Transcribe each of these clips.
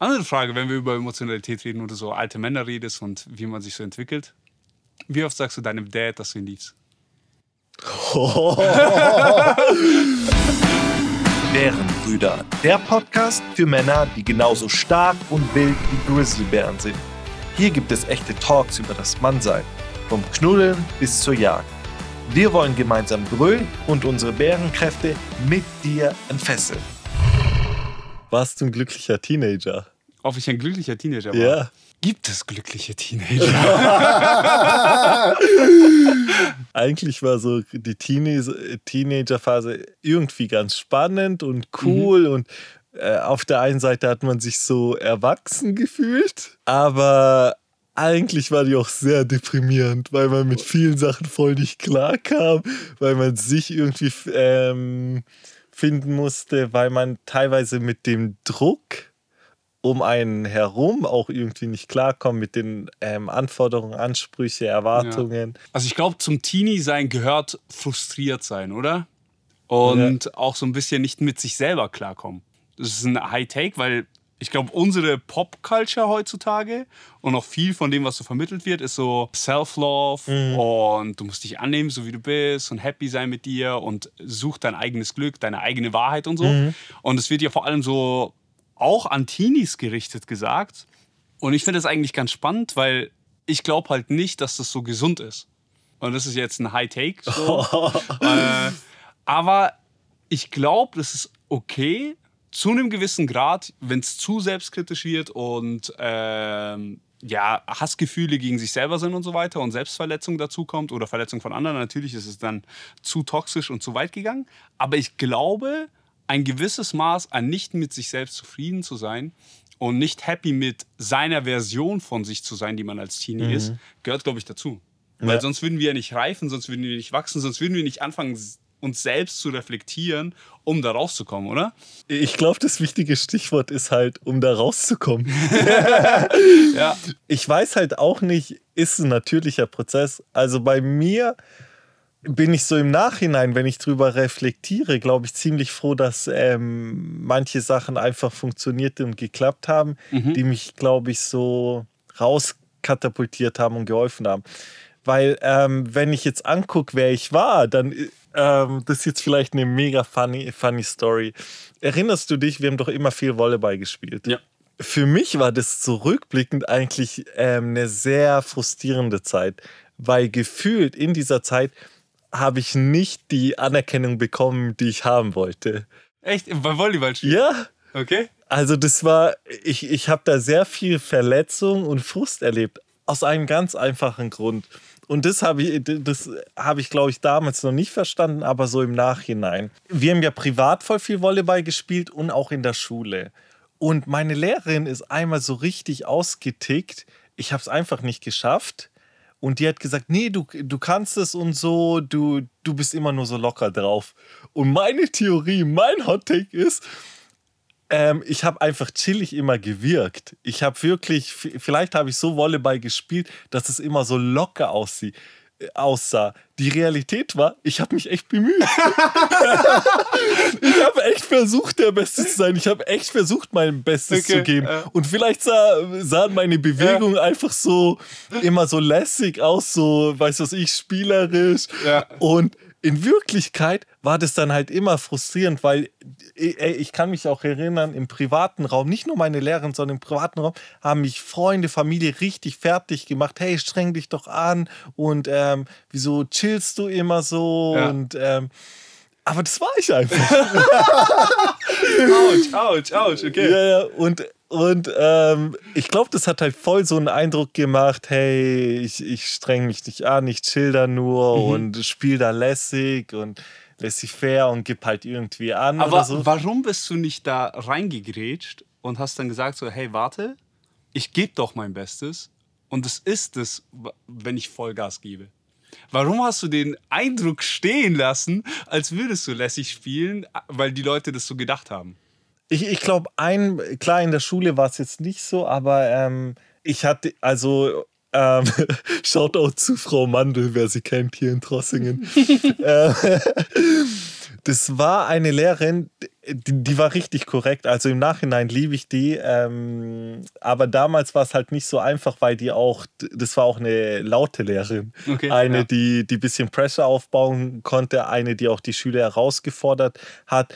Andere Frage, wenn wir über Emotionalität reden oder so alte Männer redest und wie man sich so entwickelt. Wie oft sagst du deinem Dad, dass du ihn liebst? Bärenbrüder, der Podcast für Männer, die genauso stark und wild wie Grizzlybären sind. Hier gibt es echte Talks über das Mannsein, vom Knuddeln bis zur Jagd. Wir wollen gemeinsam brüllen und unsere Bärenkräfte mit dir entfesseln. Warst du ein glücklicher Teenager? Ob ich ein glücklicher Teenager war? Ja. Gibt es glückliche Teenager? Eigentlich war so die Teenagerphase irgendwie ganz spannend und cool mhm. und äh, auf der einen Seite hat man sich so erwachsen gefühlt, aber eigentlich war die auch sehr deprimierend, weil man mit vielen Sachen voll nicht klar kam, weil man sich irgendwie ähm, finden musste, weil man teilweise mit dem Druck um einen herum auch irgendwie nicht klarkommen mit den ähm, Anforderungen, Ansprüche, Erwartungen. Ja. Also ich glaube, zum Teenie-Sein gehört frustriert sein, oder? Und ja. auch so ein bisschen nicht mit sich selber klarkommen. Das ist ein High-Take, weil ich glaube, unsere Pop-Culture heutzutage und auch viel von dem, was so vermittelt wird, ist so Self-Love mhm. und du musst dich annehmen, so wie du bist und happy sein mit dir und such dein eigenes Glück, deine eigene Wahrheit und so. Mhm. Und es wird ja vor allem so auch an Teenies gerichtet gesagt. Und ich finde das eigentlich ganz spannend, weil ich glaube halt nicht, dass das so gesund ist. Und das ist jetzt ein High Take. So. äh, aber ich glaube, das ist okay zu einem gewissen Grad, wenn es zu selbstkritisch wird und ähm, ja, Hassgefühle gegen sich selber sind und so weiter und Selbstverletzung dazu kommt oder Verletzung von anderen. Natürlich ist es dann zu toxisch und zu weit gegangen. Aber ich glaube, ein gewisses Maß an nicht mit sich selbst zufrieden zu sein und nicht happy mit seiner Version von sich zu sein, die man als Teenie mhm. ist, gehört, glaube ich, dazu. Ja. Weil sonst würden wir ja nicht reifen, sonst würden wir nicht wachsen, sonst würden wir nicht anfangen, uns selbst zu reflektieren, um da rauszukommen, oder? Ich glaube, das wichtige Stichwort ist halt, um da rauszukommen. ja. Ich weiß halt auch nicht, ist ein natürlicher Prozess. Also bei mir bin ich so im Nachhinein, wenn ich drüber reflektiere, glaube ich, ziemlich froh, dass ähm, manche Sachen einfach funktioniert und geklappt haben, mhm. die mich, glaube ich, so rauskatapultiert haben und geholfen haben. Weil, ähm, wenn ich jetzt angucke, wer ich war, dann ähm, das ist jetzt vielleicht eine mega funny, funny Story. Erinnerst du dich, wir haben doch immer viel Volleyball gespielt. Ja. Für mich war das zurückblickend eigentlich ähm, eine sehr frustrierende Zeit, weil gefühlt in dieser Zeit habe ich nicht die Anerkennung bekommen, die ich haben wollte. Echt? Beim Volleyballspiel? Ja. Okay. Also das war, ich, ich habe da sehr viel Verletzung und Frust erlebt. Aus einem ganz einfachen Grund. Und das habe ich, das ich, glaube ich, damals noch nicht verstanden, aber so im Nachhinein. Wir haben ja privat voll viel Volleyball gespielt und auch in der Schule. Und meine Lehrerin ist einmal so richtig ausgetickt. Ich habe es einfach nicht geschafft. Und die hat gesagt, nee, du, du kannst es und so, du, du bist immer nur so locker drauf. Und meine Theorie, mein Hot Take ist, ähm, ich habe einfach chillig immer gewirkt. Ich habe wirklich, vielleicht habe ich so Volleyball gespielt, dass es immer so locker aussieht aussah. Die Realität war, ich habe mich echt bemüht. ich habe echt versucht, der Beste zu sein. Ich habe echt versucht, mein Bestes okay, zu geben. Äh. Und vielleicht sah, sahen meine Bewegungen ja. einfach so immer so lässig aus, so, weiß was ich, spielerisch. Ja. Und in Wirklichkeit war das dann halt immer frustrierend, weil ey, ich kann mich auch erinnern, im privaten Raum, nicht nur meine Lehrerin, sondern im privaten Raum, haben mich Freunde, Familie richtig fertig gemacht. Hey, streng dich doch an und ähm, wieso chillst du immer so? Ja. Und ähm, aber das war ich einfach. ouch, ouch, ouch, okay. Ja, ja, und und ähm, ich glaube, das hat halt voll so einen Eindruck gemacht, hey, ich, ich streng mich nicht an, ich chill da nur mhm. und spiel da lässig und lässig fair und gib halt irgendwie an. Aber so. warum bist du nicht da reingegrätscht und hast dann gesagt so, hey, warte, ich gebe doch mein Bestes und es ist es, wenn ich Vollgas gebe. Warum hast du den Eindruck stehen lassen, als würdest du lässig spielen, weil die Leute das so gedacht haben? Ich, ich glaube, ein, klar, in der Schule war es jetzt nicht so, aber ähm, ich hatte, also ähm, auch zu Frau Mandel, wer sie kennt hier in Trossingen. Äh, das war eine Lehrerin, Die, die, war richtig korrekt. Also im Nachhinein liebe ich die. Ähm, aber damals war es halt nicht so einfach, weil die auch, das war auch eine laute Lehrerin. Okay, eine, ja. die, die ein bisschen Pressure aufbauen konnte, eine, die auch die Schüler herausgefordert hat.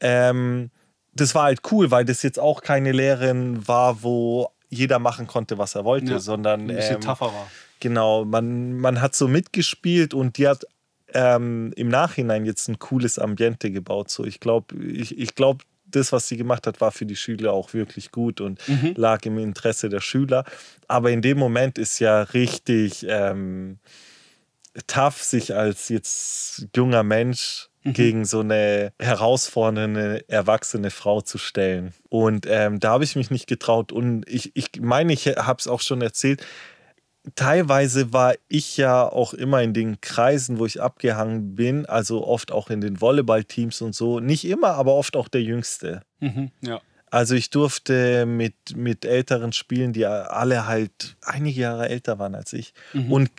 Ähm, das war halt cool, weil das jetzt auch keine Lehrerin war, wo jeder machen konnte, was er wollte, ja, sondern ein bisschen ähm, tougher war. Genau, man, man hat so mitgespielt und die hat ähm, im Nachhinein jetzt ein cooles Ambiente gebaut. So, ich glaube, ich, ich glaube, das, was sie gemacht hat, war für die Schüler auch wirklich gut und mhm. lag im Interesse der Schüler. Aber in dem Moment ist ja richtig ähm, tough, sich als jetzt junger Mensch mhm. gegen so eine herausfordernde, erwachsene Frau zu stellen. Und ähm, da habe ich mich nicht getraut. Und ich, ich meine, ich habe es auch schon erzählt, teilweise war ich ja auch immer in den Kreisen, wo ich abgehangen bin, also oft auch in den Volleyballteams und so. Nicht immer, aber oft auch der Jüngste. Mhm, ja. Also ich durfte mit, mit Älteren spielen, die alle halt einige Jahre älter waren als ich. Mhm. Und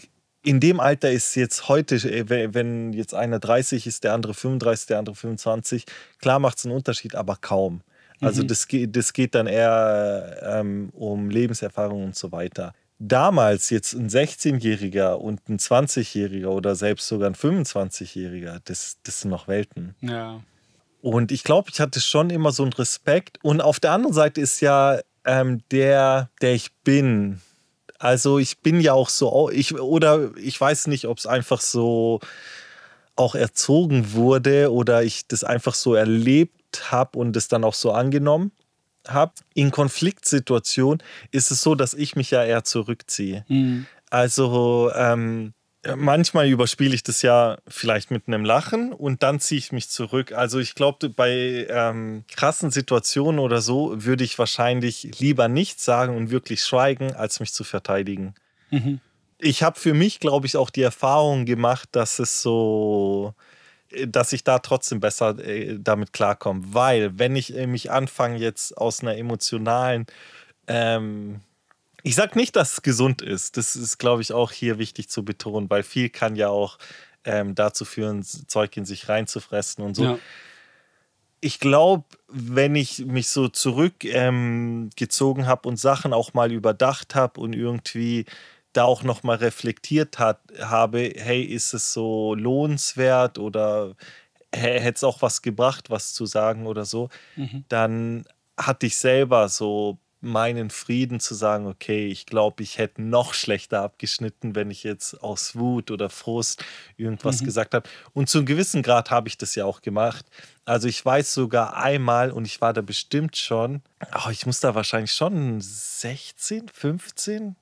in dem Alter ist jetzt heute, äh, wenn jetzt einer 30 ist, der andere 35, der andere 25, klar macht es einen Unterschied, aber kaum. Also mhm. das, das geht dann eher ähm, um Lebenserfahrung und so weiter damals jetzt ein 16-Jähriger und ein 20-Jähriger oder selbst sogar ein 25-Jähriger, das, das sind noch Welten. Ja. Und ich glaube, ich hatte schon immer so einen Respekt. Und auf der anderen Seite ist ja ähm, der, der ich bin. Also ich bin ja auch so, ich, oder ich weiß nicht, ob es einfach so auch erzogen wurde oder ich das einfach so erlebt habe und es dann auch so angenommen habe, in Konfliktsituationen ist es so, dass ich mich ja eher zurückziehe. Mhm. Also ähm, manchmal überspiele ich das ja vielleicht mit einem Lachen und dann ziehe ich mich zurück. Also ich glaube, bei ähm, krassen Situationen oder so würde ich wahrscheinlich lieber nichts sagen und wirklich schweigen, als mich zu verteidigen. Mhm. Ich habe für mich, glaube ich, auch die Erfahrung gemacht, dass es so dass ich da trotzdem besser äh, damit klarkomme. Weil, wenn ich äh, mich anfange, jetzt aus einer emotionalen, ähm, ich sage nicht, dass es gesund ist. Das ist, glaube ich, auch hier wichtig zu betonen, weil viel kann ja auch ähm, dazu führen, Zeug in sich reinzufressen und so. Ja. Ich glaube, wenn ich mich so zurückgezogen ähm, habe und Sachen auch mal überdacht habe und irgendwie da auch nochmal reflektiert hat, habe, hey, ist es so lohnenswert oder hätte es auch was gebracht, was zu sagen oder so, mhm. dann hatte ich selber so meinen Frieden zu sagen, okay, ich glaube, ich hätte noch schlechter abgeschnitten, wenn ich jetzt aus Wut oder Frust irgendwas mhm. gesagt habe. Und zu einem gewissen Grad habe ich das ja auch gemacht. Also ich weiß sogar einmal, und ich war da bestimmt schon, oh, ich muss da wahrscheinlich schon 16, 15,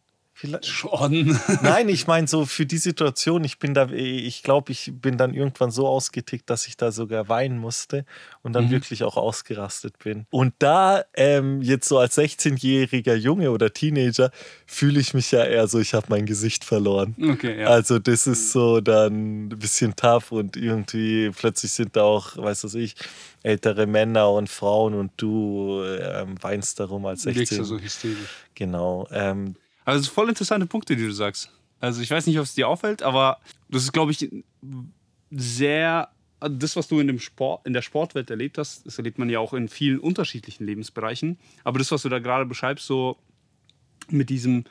Vielleicht schon. Nein, ich meine so für die Situation, ich bin da, ich glaube, ich bin dann irgendwann so ausgetickt, dass ich da sogar weinen musste und dann mhm. wirklich auch ausgerastet bin. Und da ähm, jetzt so als 16-jähriger Junge oder Teenager fühle ich mich ja eher so, ich habe mein Gesicht verloren. Okay, ja. Also das ist so dann ein bisschen tough und irgendwie plötzlich sind da auch, weiß was ich, ältere Männer und Frauen und du ähm, weinst darum als 16. Du so hysterisch. Genau. Ähm, also es sind voll interessante Punkte, die du sagst. Also ich weiß nicht, ob es dir auffällt, aber das ist, glaube ich, sehr das, was du in, dem Sport, in der Sportwelt erlebt hast, das erlebt man ja auch in vielen unterschiedlichen Lebensbereichen. Aber das, was du da gerade beschreibst, so mit diesem,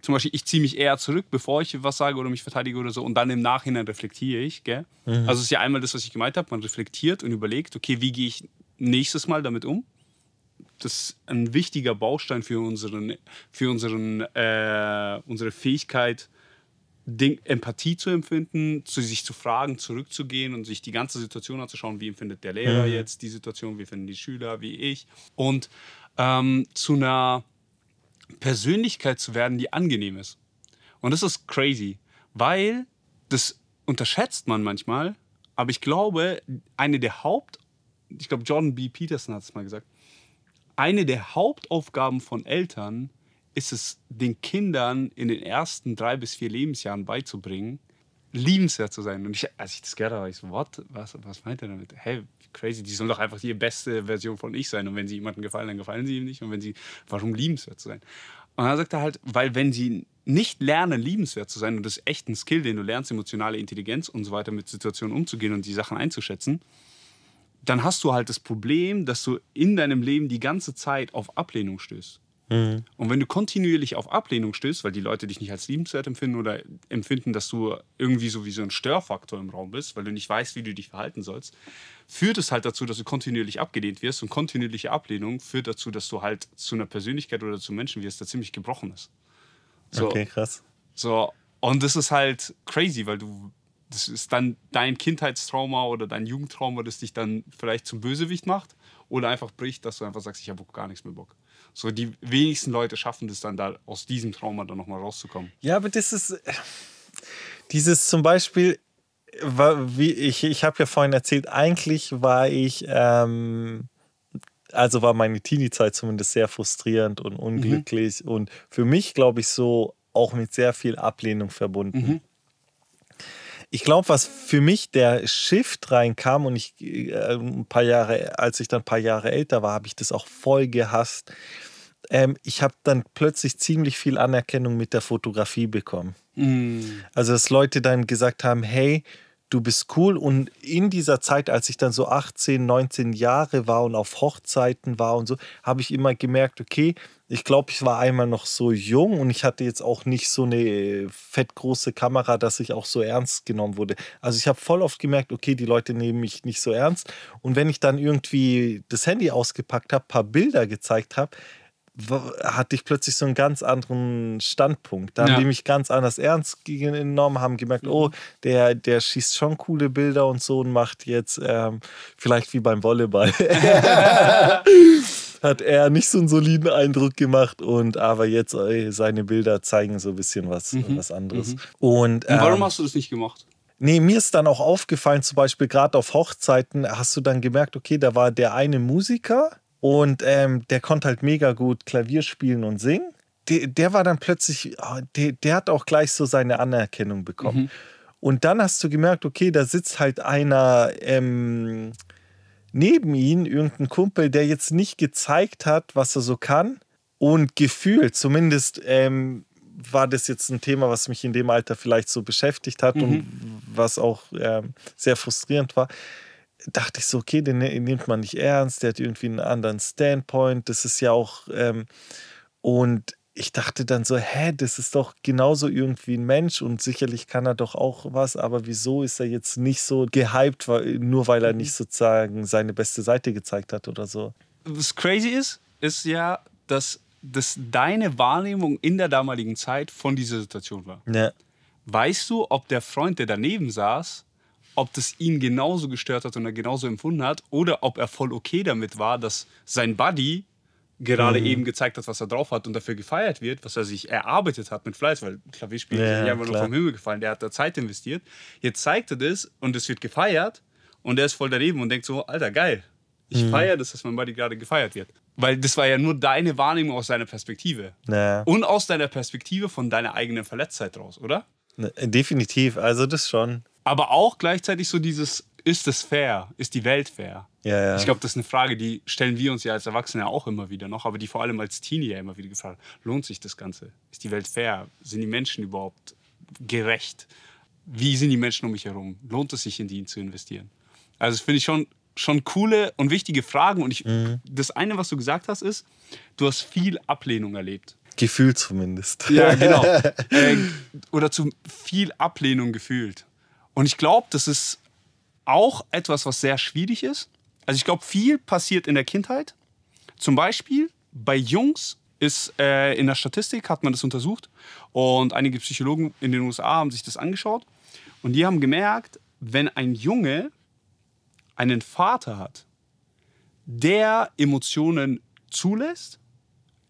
zum Beispiel, ich ziehe mich eher zurück, bevor ich was sage oder mich verteidige oder so, und dann im Nachhinein reflektiere ich. Gell? Mhm. Also es ist ja einmal das, was ich gemeint habe, man reflektiert und überlegt, okay, wie gehe ich nächstes Mal damit um? Das ist ein wichtiger Baustein für, unseren, für unseren, äh, unsere Fähigkeit, Ding, Empathie zu empfinden, zu sich zu fragen, zurückzugehen und sich die ganze Situation anzuschauen, wie empfindet der Lehrer mhm. jetzt die Situation, wie finden die Schüler, wie ich. Und ähm, zu einer Persönlichkeit zu werden, die angenehm ist. Und das ist crazy, weil das unterschätzt man manchmal, aber ich glaube, eine der Haupt, ich glaube, Jordan B. Peterson hat es mal gesagt, eine der Hauptaufgaben von Eltern ist es, den Kindern in den ersten drei bis vier Lebensjahren beizubringen, liebenswert zu sein. Und ich, als ich das gehört habe, ich so, what? Was, was meint er damit? Hey, crazy, die sollen doch einfach die beste Version von ich sein. Und wenn sie jemandem gefallen, dann gefallen sie ihm nicht. Und wenn sie, warum liebenswert zu sein? Und dann sagt er halt, weil wenn sie nicht lernen, liebenswert zu sein, und das ist echt ein Skill, den du lernst, emotionale Intelligenz und so weiter mit Situationen umzugehen und die Sachen einzuschätzen, dann hast du halt das Problem, dass du in deinem Leben die ganze Zeit auf Ablehnung stößt. Mhm. Und wenn du kontinuierlich auf Ablehnung stößt, weil die Leute dich nicht als liebenswert empfinden oder empfinden, dass du irgendwie so wie so ein Störfaktor im Raum bist, weil du nicht weißt, wie du dich verhalten sollst, führt es halt dazu, dass du kontinuierlich abgelehnt wirst. Und kontinuierliche Ablehnung führt dazu, dass du halt zu einer Persönlichkeit oder zu Menschen wirst, der ziemlich gebrochen ist. So, Okay, krass. so, und das ist halt crazy, weil du, das ist dann dein Kindheitstrauma oder dein Jugendtrauma, das dich dann vielleicht zum Bösewicht macht oder einfach bricht, dass du einfach sagst, ich habe gar nichts mehr Bock. So, die wenigsten Leute schaffen das dann da aus diesem Trauma dann nochmal rauszukommen. Ja, aber das ist dieses zum Beispiel, wie ich, ich habe ja vorhin erzählt, eigentlich war ich, ähm, also war meine Teenie-Zeit zumindest sehr frustrierend und unglücklich und für mich, glaube ich, so auch mit sehr viel Ablehnung verbunden. Ich glaube, was für mich der Shift reinkam und ich äh, ein paar Jahre, als ich dann ein paar Jahre älter war, habe ich das auch voll gehasst. Ähm, ich habe dann plötzlich ziemlich viel Anerkennung mit der Fotografie bekommen. Also, dass Leute dann gesagt haben, hey, du bist cool. Und in dieser Zeit, als ich dann so 18, 19 Jahre war und auf Hochzeiten war und so, habe ich immer gemerkt, okay, ich glaube, ich war einmal noch so jung und ich hatte jetzt auch nicht so eine fettgroße Kamera, dass ich auch so ernst genommen wurde. Also ich habe voll oft gemerkt, okay, die Leute nehmen mich nicht so ernst. Und wenn ich dann irgendwie das Handy ausgepackt habe, paar Bilder gezeigt habe, hatte ich plötzlich so einen ganz anderen Standpunkt. Da Ja. haben die mich ganz anders ernst genommen, haben gemerkt, Mhm. oh, der, der schießt schon coole Bilder und so und macht jetzt ähm, vielleicht wie beim Volleyball. Hat er nicht so einen soliden Eindruck gemacht und aber jetzt äh, seine Bilder zeigen so ein bisschen was, was anderes. Und, Mhm. Und warum ähm, hast du das nicht gemacht? Nee, mir ist dann auch aufgefallen, zum Beispiel gerade auf Hochzeiten, hast du dann gemerkt, okay, da war der eine Musiker und ähm, der konnte halt mega gut Klavier spielen und singen. Der, der war dann plötzlich, ah, der, der hat auch gleich so seine Anerkennung bekommen. Und dann hast du gemerkt, okay, da sitzt halt einer ähm, neben ihn, irgendein Kumpel, der jetzt nicht gezeigt hat, was er so kann. Und gefühlt, zumindest ähm, war das jetzt ein Thema, was mich in dem Alter vielleicht so beschäftigt hat und was auch ähm, sehr frustrierend war. Dachte ich so, okay, den ne- nimmt man nicht ernst, der hat irgendwie einen anderen Standpoint. Das ist ja auch. Ähm, und ich dachte dann so, hä, das ist doch genauso irgendwie ein Mensch und sicherlich kann er doch auch was, aber wieso ist er jetzt nicht so gehypt, nur weil er nicht sozusagen seine beste Seite gezeigt hat oder so? Was crazy ist, ist ja, dass das deine Wahrnehmung in der damaligen Zeit von dieser Situation war. Ja. Weißt du, ob der Freund, der daneben saß, ob das ihn genauso gestört hat und er genauso empfunden hat oder ob er voll okay damit war, dass sein Buddy gerade eben gezeigt hat, was er drauf hat und dafür gefeiert wird, was er sich erarbeitet hat mit Fleiß, weil Klavierspielen Ja, ist nicht einfach nur vom Himmel gefallen, der hat da Zeit investiert. Jetzt zeigt er das und es wird gefeiert und er ist voll daneben und denkt so, Alter, geil. Ich feiere das, dass mein Buddy gerade gefeiert wird. Weil das war ja nur deine Wahrnehmung aus seiner Perspektive. Ja. Und aus deiner Perspektive von deiner eigenen Verletztheit raus, oder? Ne, Definitiv, also das schon. Aber auch gleichzeitig so dieses, ist es fair? Ist die Welt fair? Ja, ja. Ich glaube, das ist eine Frage, die stellen wir uns ja als Erwachsene auch immer wieder noch, aber die vor allem als Teenie ja immer wieder gefragt lohnt sich das Ganze? Ist die Welt fair? Sind die Menschen überhaupt gerecht? Wie sind die Menschen um mich herum? Lohnt es sich, in die zu investieren? Also das finde ich schon, schon coole und wichtige Fragen und ich, das eine, was du gesagt hast, ist, du hast viel Ablehnung erlebt. Gefühl zumindest. Ja, genau. äh, oder zu viel Ablehnung gefühlt. Und ich glaube, das ist auch etwas, was sehr schwierig ist. Also ich glaube, viel passiert in der Kindheit. Zum Beispiel bei Jungs ist äh, in der Statistik, hat man das untersucht und einige Psychologen in den USA haben sich das angeschaut und die haben gemerkt, wenn ein Junge einen Vater hat, der Emotionen zulässt,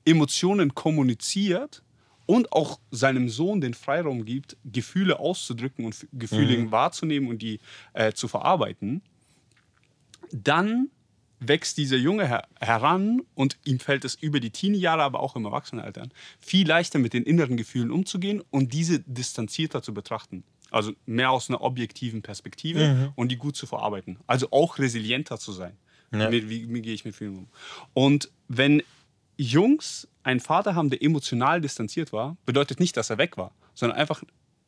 Emotionen kommuniziert und auch seinem Sohn den Freiraum gibt, Gefühle auszudrücken und Gefühle wahrzunehmen und die äh, zu verarbeiten, dann wächst dieser Junge her heran und ihm fällt es über die Teenie-Jahre, aber auch im Erwachsenenalter viel leichter mit den inneren Gefühlen umzugehen und diese distanzierter zu betrachten. Also mehr aus einer objektiven Perspektive und die gut zu verarbeiten. Also auch resilienter zu sein. Ja. Wie, wie, wie gehe ich mit Fühlungen um? Und wenn Jungs einen Vater haben, der emotional distanziert war, bedeutet nicht, dass er weg war, sondern einfach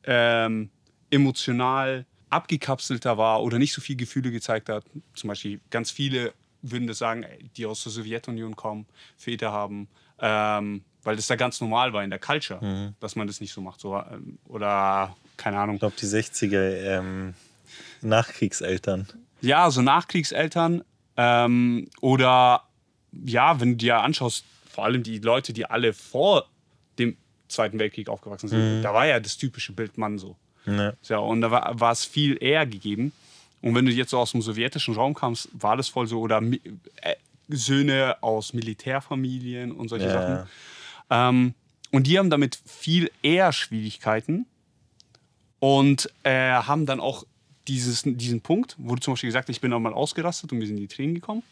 ähm, emotional abgekapselter war oder nicht so viel Gefühle gezeigt hat. Zum Beispiel ganz viele würden das sagen, die aus der Sowjetunion kommen, Väter haben, ähm, weil das da ganz normal war in der Culture, mhm. dass man das nicht so macht. So, ähm, oder keine Ahnung. Ich glaube, die 60er ähm, Nachkriegseltern. Ja, so Nachkriegseltern. Ähm, oder ja, wenn du dir anschaust, vor allem die Leute, die alle vor dem Zweiten Weltkrieg aufgewachsen sind, mhm. da war ja das typische Bild Mann so. Ja. ja und da war, war es viel eher gegeben. Und wenn du jetzt so aus dem sowjetischen Raum kamst, war das voll so, oder äh, Söhne aus Militärfamilien und solche ja. Sachen. Ähm, und die haben damit viel eher Schwierigkeiten und äh, haben dann auch dieses, diesen Punkt, wo du zum Beispiel gesagt hast, ich bin auch mal ausgerastet und mir sind die Tränen gekommen.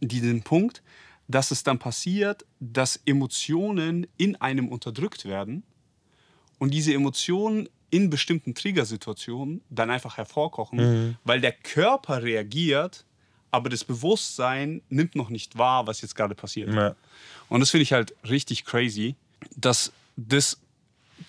Diesen Punkt, dass es dann passiert, dass Emotionen in einem unterdrückt werden und diese Emotionen in bestimmten Triggersituationen dann einfach hervorkochen, mhm. weil der Körper reagiert, aber das Bewusstsein nimmt noch nicht wahr, was jetzt gerade passiert. Ja. Und das finde ich halt richtig crazy, dass das,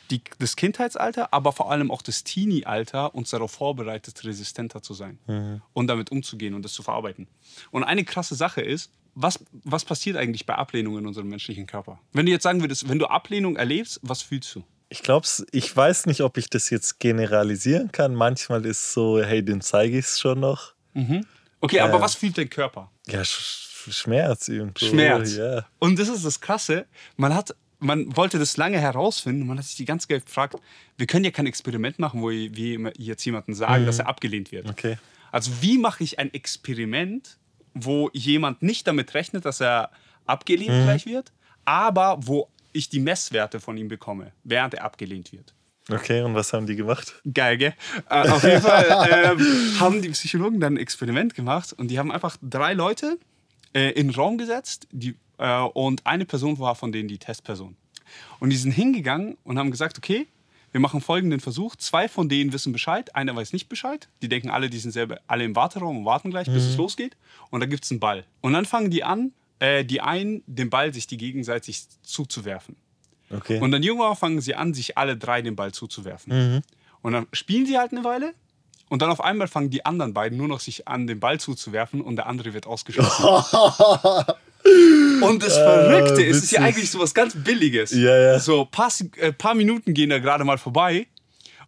die, das Kindheitsalter, aber vor allem auch das Teenie-Alter uns darauf vorbereitet, resistenter zu sein mhm. und damit umzugehen und das zu verarbeiten. Und eine krasse Sache ist, was, was passiert eigentlich bei Ablehnung in unserem menschlichen Körper? Wenn du jetzt sagen würdest, wenn du Ablehnung erlebst, was fühlst du? Ich glaube, ich weiß nicht, ob ich das jetzt generalisieren kann. Manchmal ist es so, hey, den zeige ich es schon noch. Mhm. Okay, aber was fühlt dein Körper? Ja, Sch Schmerz irgendwo. Schmerz. Ja. Und das ist das Krasse. Man hat, man wollte das lange herausfinden. Man hat sich die ganze Zeit gefragt, wir können ja kein Experiment machen, wo wir jetzt jemanden sagen, mhm. dass er abgelehnt wird. Okay. Also wie mache ich ein Experiment, wo jemand nicht damit rechnet, dass er abgelehnt mhm. gleich wird, aber wo ich die Messwerte von ihm bekomme, während er abgelehnt wird. Okay, und was haben die gemacht? Geil, gell? Äh, auf jeden Fall äh, haben die Psychologen dann ein Experiment gemacht und die haben einfach drei Leute äh, in den Raum gesetzt die, äh, und eine Person war von denen die Testperson. Und die sind hingegangen und haben gesagt, okay, wir machen folgenden Versuch. Zwei von denen wissen Bescheid, einer weiß nicht Bescheid. Die denken alle, die sind selber alle im Warteraum und warten gleich, bis mhm. es losgeht. Und da gibt es einen Ball. Und dann fangen die an, äh, die einen den Ball sich die gegenseitig zuzuwerfen. Okay. Und dann irgendwann fangen sie an, sich alle drei den Ball zuzuwerfen. Mhm. Und dann spielen sie halt eine Weile. Und dann auf einmal fangen die anderen beiden nur noch sich an, den Ball zuzuwerfen und der andere wird ausgeschossen. Und das Verrückte ah, ist, es ist ja eigentlich so was ganz Billiges. Ja, ja. So ein paar, äh, paar Minuten gehen da gerade mal vorbei.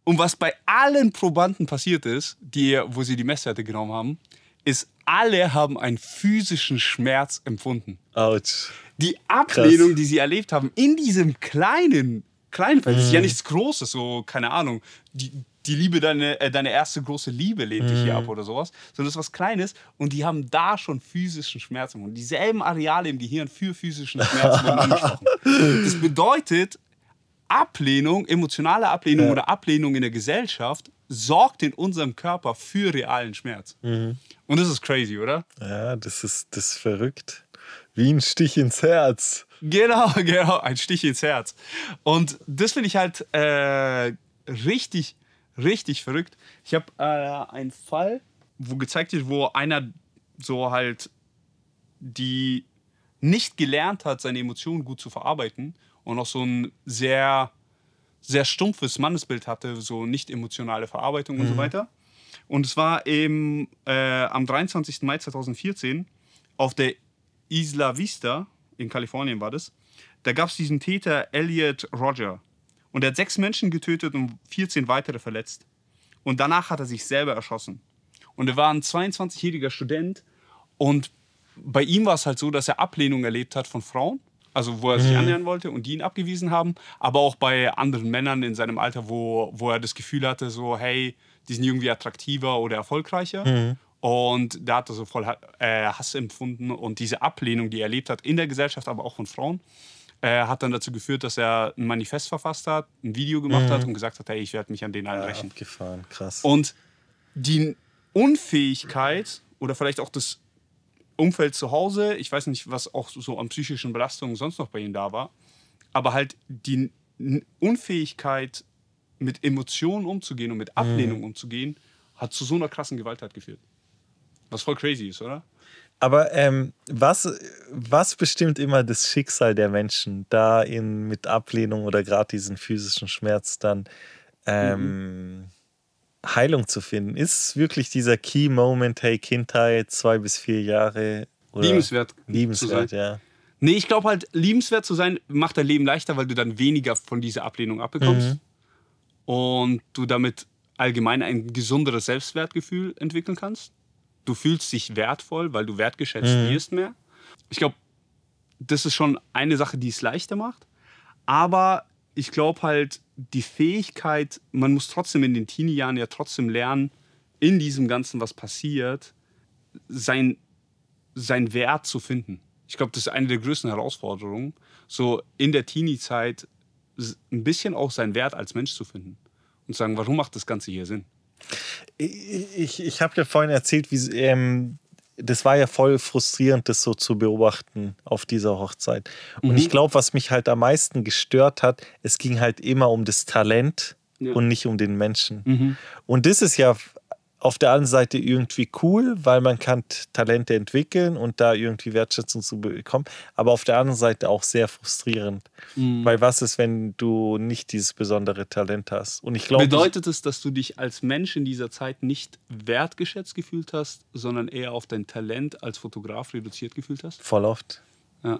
Und was bei allen Probanden passiert ist, die, wo sie die Messwerte genommen haben, ist, alle haben einen physischen Schmerz empfunden. Autsch. Die Ablehnung, Krass. die sie erlebt haben, in diesem kleinen, kleinen Feld, das ist ja mhm. nichts Großes, so, keine Ahnung, die, die Liebe, deine, äh, deine erste große Liebe lehnt dich hier mhm. ab oder sowas, sondern das ist was Kleines und die haben da schon physischen Schmerz und dieselben Areale im Gehirn für physischen Schmerz wurden angesprochen. Das bedeutet, Ablehnung, emotionale Ablehnung ja. oder Ablehnung in der Gesellschaft sorgt in unserem Körper für realen Schmerz. Mhm. Und das ist crazy, oder? Ja, das ist, das ist verrückt. Wie ein Stich ins Herz. Genau, genau, ein Stich ins Herz. Und das finde ich halt äh, richtig richtig verrückt. Ich habe äh, einen Fall, wo gezeigt wird, wo einer so halt die nicht gelernt hat, seine Emotionen gut zu verarbeiten und auch so ein sehr, sehr stumpfes Mannesbild hatte, so nicht emotionale Verarbeitung mhm. und so mhm. weiter. Und es war eben äh, am 23. Mai 2014 auf der Isla Vista, in Kalifornien war das, da gab es diesen Täter Elliot Roger. Und er hat sechs Menschen getötet und 14 weitere verletzt. Und danach hat er sich selber erschossen. Und er war ein 22-jähriger Student. Und bei ihm war es halt so, dass er Ablehnung erlebt hat von Frauen. Also wo er sich mhm. annähern wollte und die ihn abgewiesen haben. Aber auch bei anderen Männern in seinem Alter, wo, wo er das Gefühl hatte, so, hey, die sind irgendwie attraktiver oder erfolgreicher. Mhm. Und da hat er so voll äh, Hass empfunden und diese Ablehnung, die er erlebt hat in der Gesellschaft, aber auch von Frauen, äh, hat dann dazu geführt, dass er ein Manifest verfasst hat, ein Video gemacht mhm. hat und gesagt hat, hey, ich werde mich an den allen ja, rächen. Abgefahren, krass. Und die Unfähigkeit oder vielleicht auch das Umfeld zu Hause, ich weiß nicht, was auch so an psychischen Belastungen sonst noch bei ihm da war, aber halt die Unfähigkeit, mit Emotionen umzugehen und mit Ablehnung mhm. umzugehen, hat zu so einer krassen Gewalttat geführt. Was voll crazy ist, oder? Aber ähm, was, was bestimmt immer das Schicksal der Menschen, da in, mit Ablehnung oder gerade diesen physischen Schmerz dann ähm, mhm. Heilung zu finden? Ist wirklich dieser Key Moment, hey, Kindheit, zwei bis vier Jahre? Oder Liebenswert. Liebenswert, ja. Nee, ich glaube halt, liebenswert zu sein macht dein Leben leichter, weil du dann weniger von dieser Ablehnung abbekommst. Mhm. Und du damit allgemein ein gesunderes Selbstwertgefühl entwickeln kannst. Du fühlst dich wertvoll, weil du wertgeschätzt Mhm. wirst mehr. Ich glaube, das ist schon eine Sache, die es leichter macht. Aber ich glaube halt, die Fähigkeit, man muss trotzdem in den Teenie-Jahren ja trotzdem lernen, in diesem Ganzen, was passiert, sein, sein Wert zu finden. Ich glaube, das ist eine der größten Herausforderungen, so in der Teenie-Zeit ein bisschen auch seinen Wert als Mensch zu finden. Und zu sagen, warum macht das Ganze hier Sinn? Ich, ich, habe dir vorhin erzählt, wie ähm, das war ja voll frustrierend, das so zu beobachten auf dieser Hochzeit. Und Mhm. ich glaube, was mich halt am meisten gestört hat, es ging halt immer um das Talent Ja. und nicht um den Menschen. Mhm. Und das ist ja auf der einen Seite irgendwie cool, weil man kann Talente entwickeln und da irgendwie Wertschätzung zu bekommen, aber auf der anderen Seite auch sehr frustrierend. Mhm. Weil was ist, wenn du nicht dieses besondere Talent hast? Und ich glaube, Bedeutet es, dass du dich als Mensch in dieser Zeit nicht wertgeschätzt gefühlt hast, sondern eher auf dein Talent als Fotograf reduziert gefühlt hast? voll oft. Ja.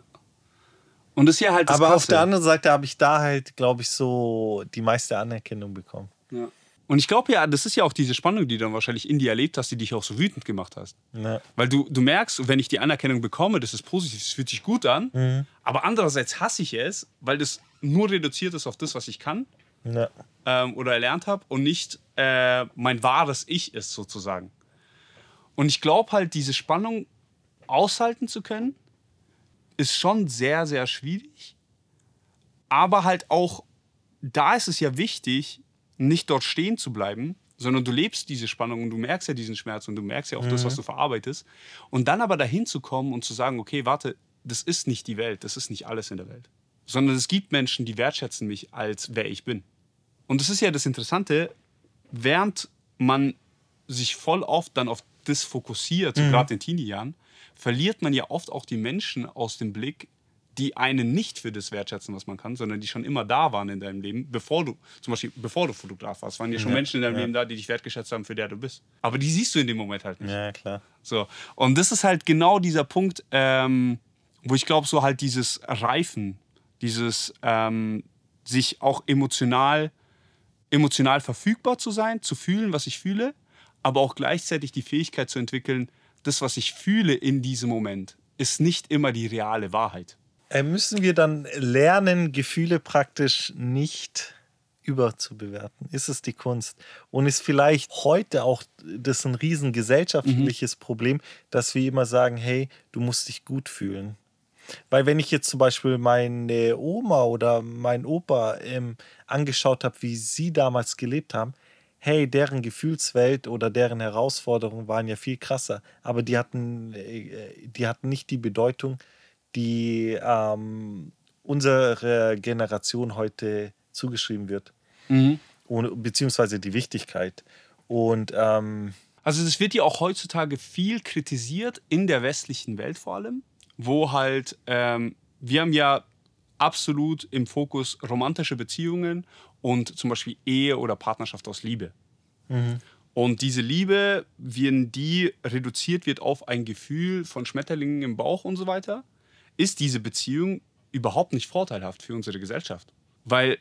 Und das ist ja halt das Aber auf Krasse. der anderen Seite habe ich da halt, glaube ich, so die meiste Anerkennung bekommen. Ja. Und ich glaube ja, das ist ja auch diese Spannung, die du dann wahrscheinlich in dir erlebt hast, die dich auch so wütend gemacht hast. Ja. Weil du, du merkst, wenn ich die Anerkennung bekomme, das ist positiv, das fühlt sich gut an. Mhm. Aber andererseits hasse ich es, weil das nur reduziert ist auf das, was ich kann Ja. ähm, oder erlernt habe und nicht äh, mein wahres Ich ist sozusagen. Und ich glaube halt, diese Spannung aushalten zu können, ist schon sehr, sehr schwierig. Aber halt auch, da ist es ja wichtig, nicht dort stehen zu bleiben, sondern du lebst diese Spannung und du merkst ja diesen Schmerz und du merkst ja auch das, was du verarbeitest. Und dann aber dahin zu kommen und zu sagen, okay, warte, das ist nicht die Welt, das ist nicht alles in der Welt. Sondern es gibt Menschen, die wertschätzen mich als wer ich bin. Und das ist ja das Interessante, während man sich voll oft dann auf das fokussiert, so gerade in Teenie-Jahren, verliert man ja oft auch die Menschen aus dem Blick, die einen nicht für das wertschätzen, was man kann, sondern die schon immer da waren in deinem Leben, bevor du, zum Beispiel bevor du Fotograf warst, waren ja schon Menschen in deinem Leben da, die dich wertgeschätzt haben, für der du bist. Aber die siehst du in dem Moment halt nicht. ja, klar. So. Und das ist halt genau dieser Punkt, ähm, wo ich glaube, so halt dieses Reifen, dieses ähm, sich auch emotional, emotional verfügbar zu sein, zu fühlen, was ich fühle, aber auch gleichzeitig die Fähigkeit zu entwickeln, das, was ich fühle in diesem Moment, ist nicht immer die reale Wahrheit. Äh, müssen wir dann lernen, Gefühle praktisch nicht überzubewerten? Ist es die Kunst? Und ist vielleicht heute auch das ein riesen gesellschaftliches Problem, dass wir immer sagen, hey, du musst dich gut fühlen. Weil wenn ich jetzt zum Beispiel meine Oma oder meinen Opa ähm, angeschaut habe, wie sie damals gelebt haben, hey, deren Gefühlswelt oder deren Herausforderungen waren ja viel krasser. Aber die hatten, äh, die hatten nicht die Bedeutung, die ähm, unserer Generation heute zugeschrieben wird. Und, beziehungsweise die Wichtigkeit. Und ähm, Also es wird ja auch heutzutage viel kritisiert in der westlichen Welt vor allem, wo halt ähm, wir haben ja absolut im Fokus romantische Beziehungen und zum Beispiel Ehe oder Partnerschaft aus Liebe. Und diese Liebe, wenn die reduziert wird auf ein Gefühl von Schmetterlingen im Bauch und so weiter, ist diese Beziehung überhaupt nicht vorteilhaft für unsere Gesellschaft. Weil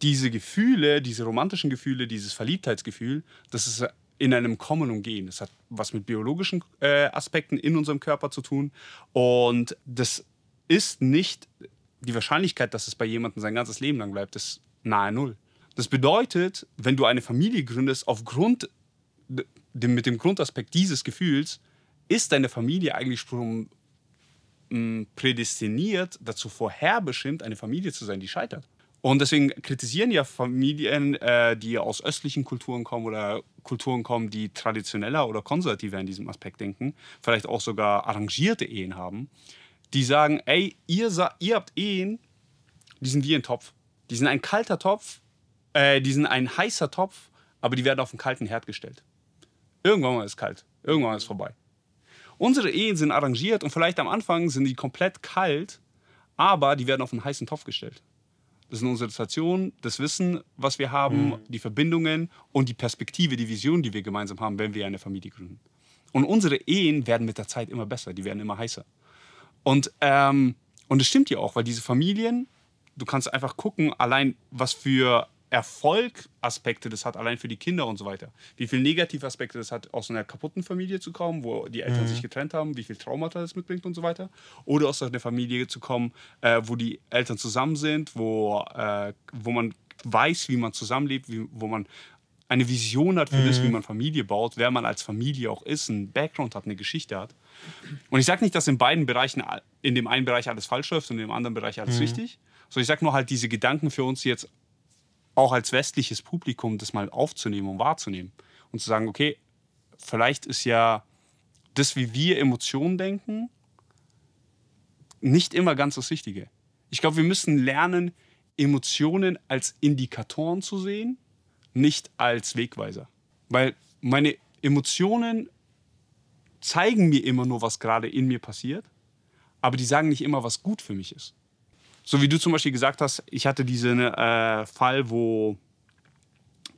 diese Gefühle, diese romantischen Gefühle, dieses Verliebtheitsgefühl, das ist in einem Kommen und Gehen. Das hat was mit biologischen äh, Aspekten in unserem Körper zu tun. Und das ist nicht die Wahrscheinlichkeit, dass es bei jemandem sein ganzes Leben lang bleibt, ist nahe Null. Das bedeutet, wenn du eine Familie gründest, aufgrund dem, mit dem Grundaspekt dieses Gefühls, ist deine Familie eigentlich schon prädestiniert, dazu vorherbestimmt, eine Familie zu sein, die scheitert. Und deswegen kritisieren ja Familien, äh, die aus östlichen Kulturen kommen oder Kulturen kommen, die traditioneller oder konservativer in diesem Aspekt denken, vielleicht auch sogar arrangierte Ehen haben, die sagen, ey, ihr, ihr habt Ehen, die sind wie ein Topf. Die sind ein kalter Topf, äh, die sind ein heißer Topf, aber die werden auf einen kalten Herd gestellt. Irgendwann mal ist es kalt, irgendwann ist es vorbei. Unsere Ehen sind arrangiert und vielleicht am Anfang sind die komplett kalt, aber die werden auf einen heißen Topf gestellt. Das sind unsere Situationen, das Wissen, was wir haben, mhm. die Verbindungen und die Perspektive, die Vision, die wir gemeinsam haben, wenn wir eine Familie gründen. Und unsere Ehen werden mit der Zeit immer besser, die werden immer heißer. Und ähm, und es stimmt ja auch, weil diese Familien, du kannst einfach gucken, allein was für Erfolgaspekte das hat, allein für die Kinder und so weiter. Wie viele Negativaspekte das hat, aus einer kaputten Familie zu kommen, wo die Eltern mhm. sich getrennt haben, wie viel Traumata das mitbringt und so weiter. Oder aus einer Familie zu kommen, äh, wo die Eltern zusammen sind, wo, äh, wo man weiß, wie man zusammenlebt, wie, wo man eine Vision hat für mhm. das, wie man Familie baut, wer man als Familie auch ist, einen Background hat, eine Geschichte hat. Und ich sage nicht, dass in beiden Bereichen, in dem einen Bereich alles falsch läuft und in dem anderen Bereich alles mhm. richtig. So, ich sage nur halt diese Gedanken für uns jetzt auch als westliches Publikum, das mal aufzunehmen und wahrzunehmen. Und zu sagen, okay, vielleicht ist ja das, wie wir Emotionen denken, nicht immer ganz das Richtige. Ich glaube, wir müssen lernen, Emotionen als Indikatoren zu sehen nicht als Wegweiser. Weil meine Emotionen zeigen mir immer nur, was gerade in mir passiert, aber die sagen nicht immer, was gut für mich ist. So wie du zum Beispiel gesagt hast, ich hatte diesen äh, Fall, wo,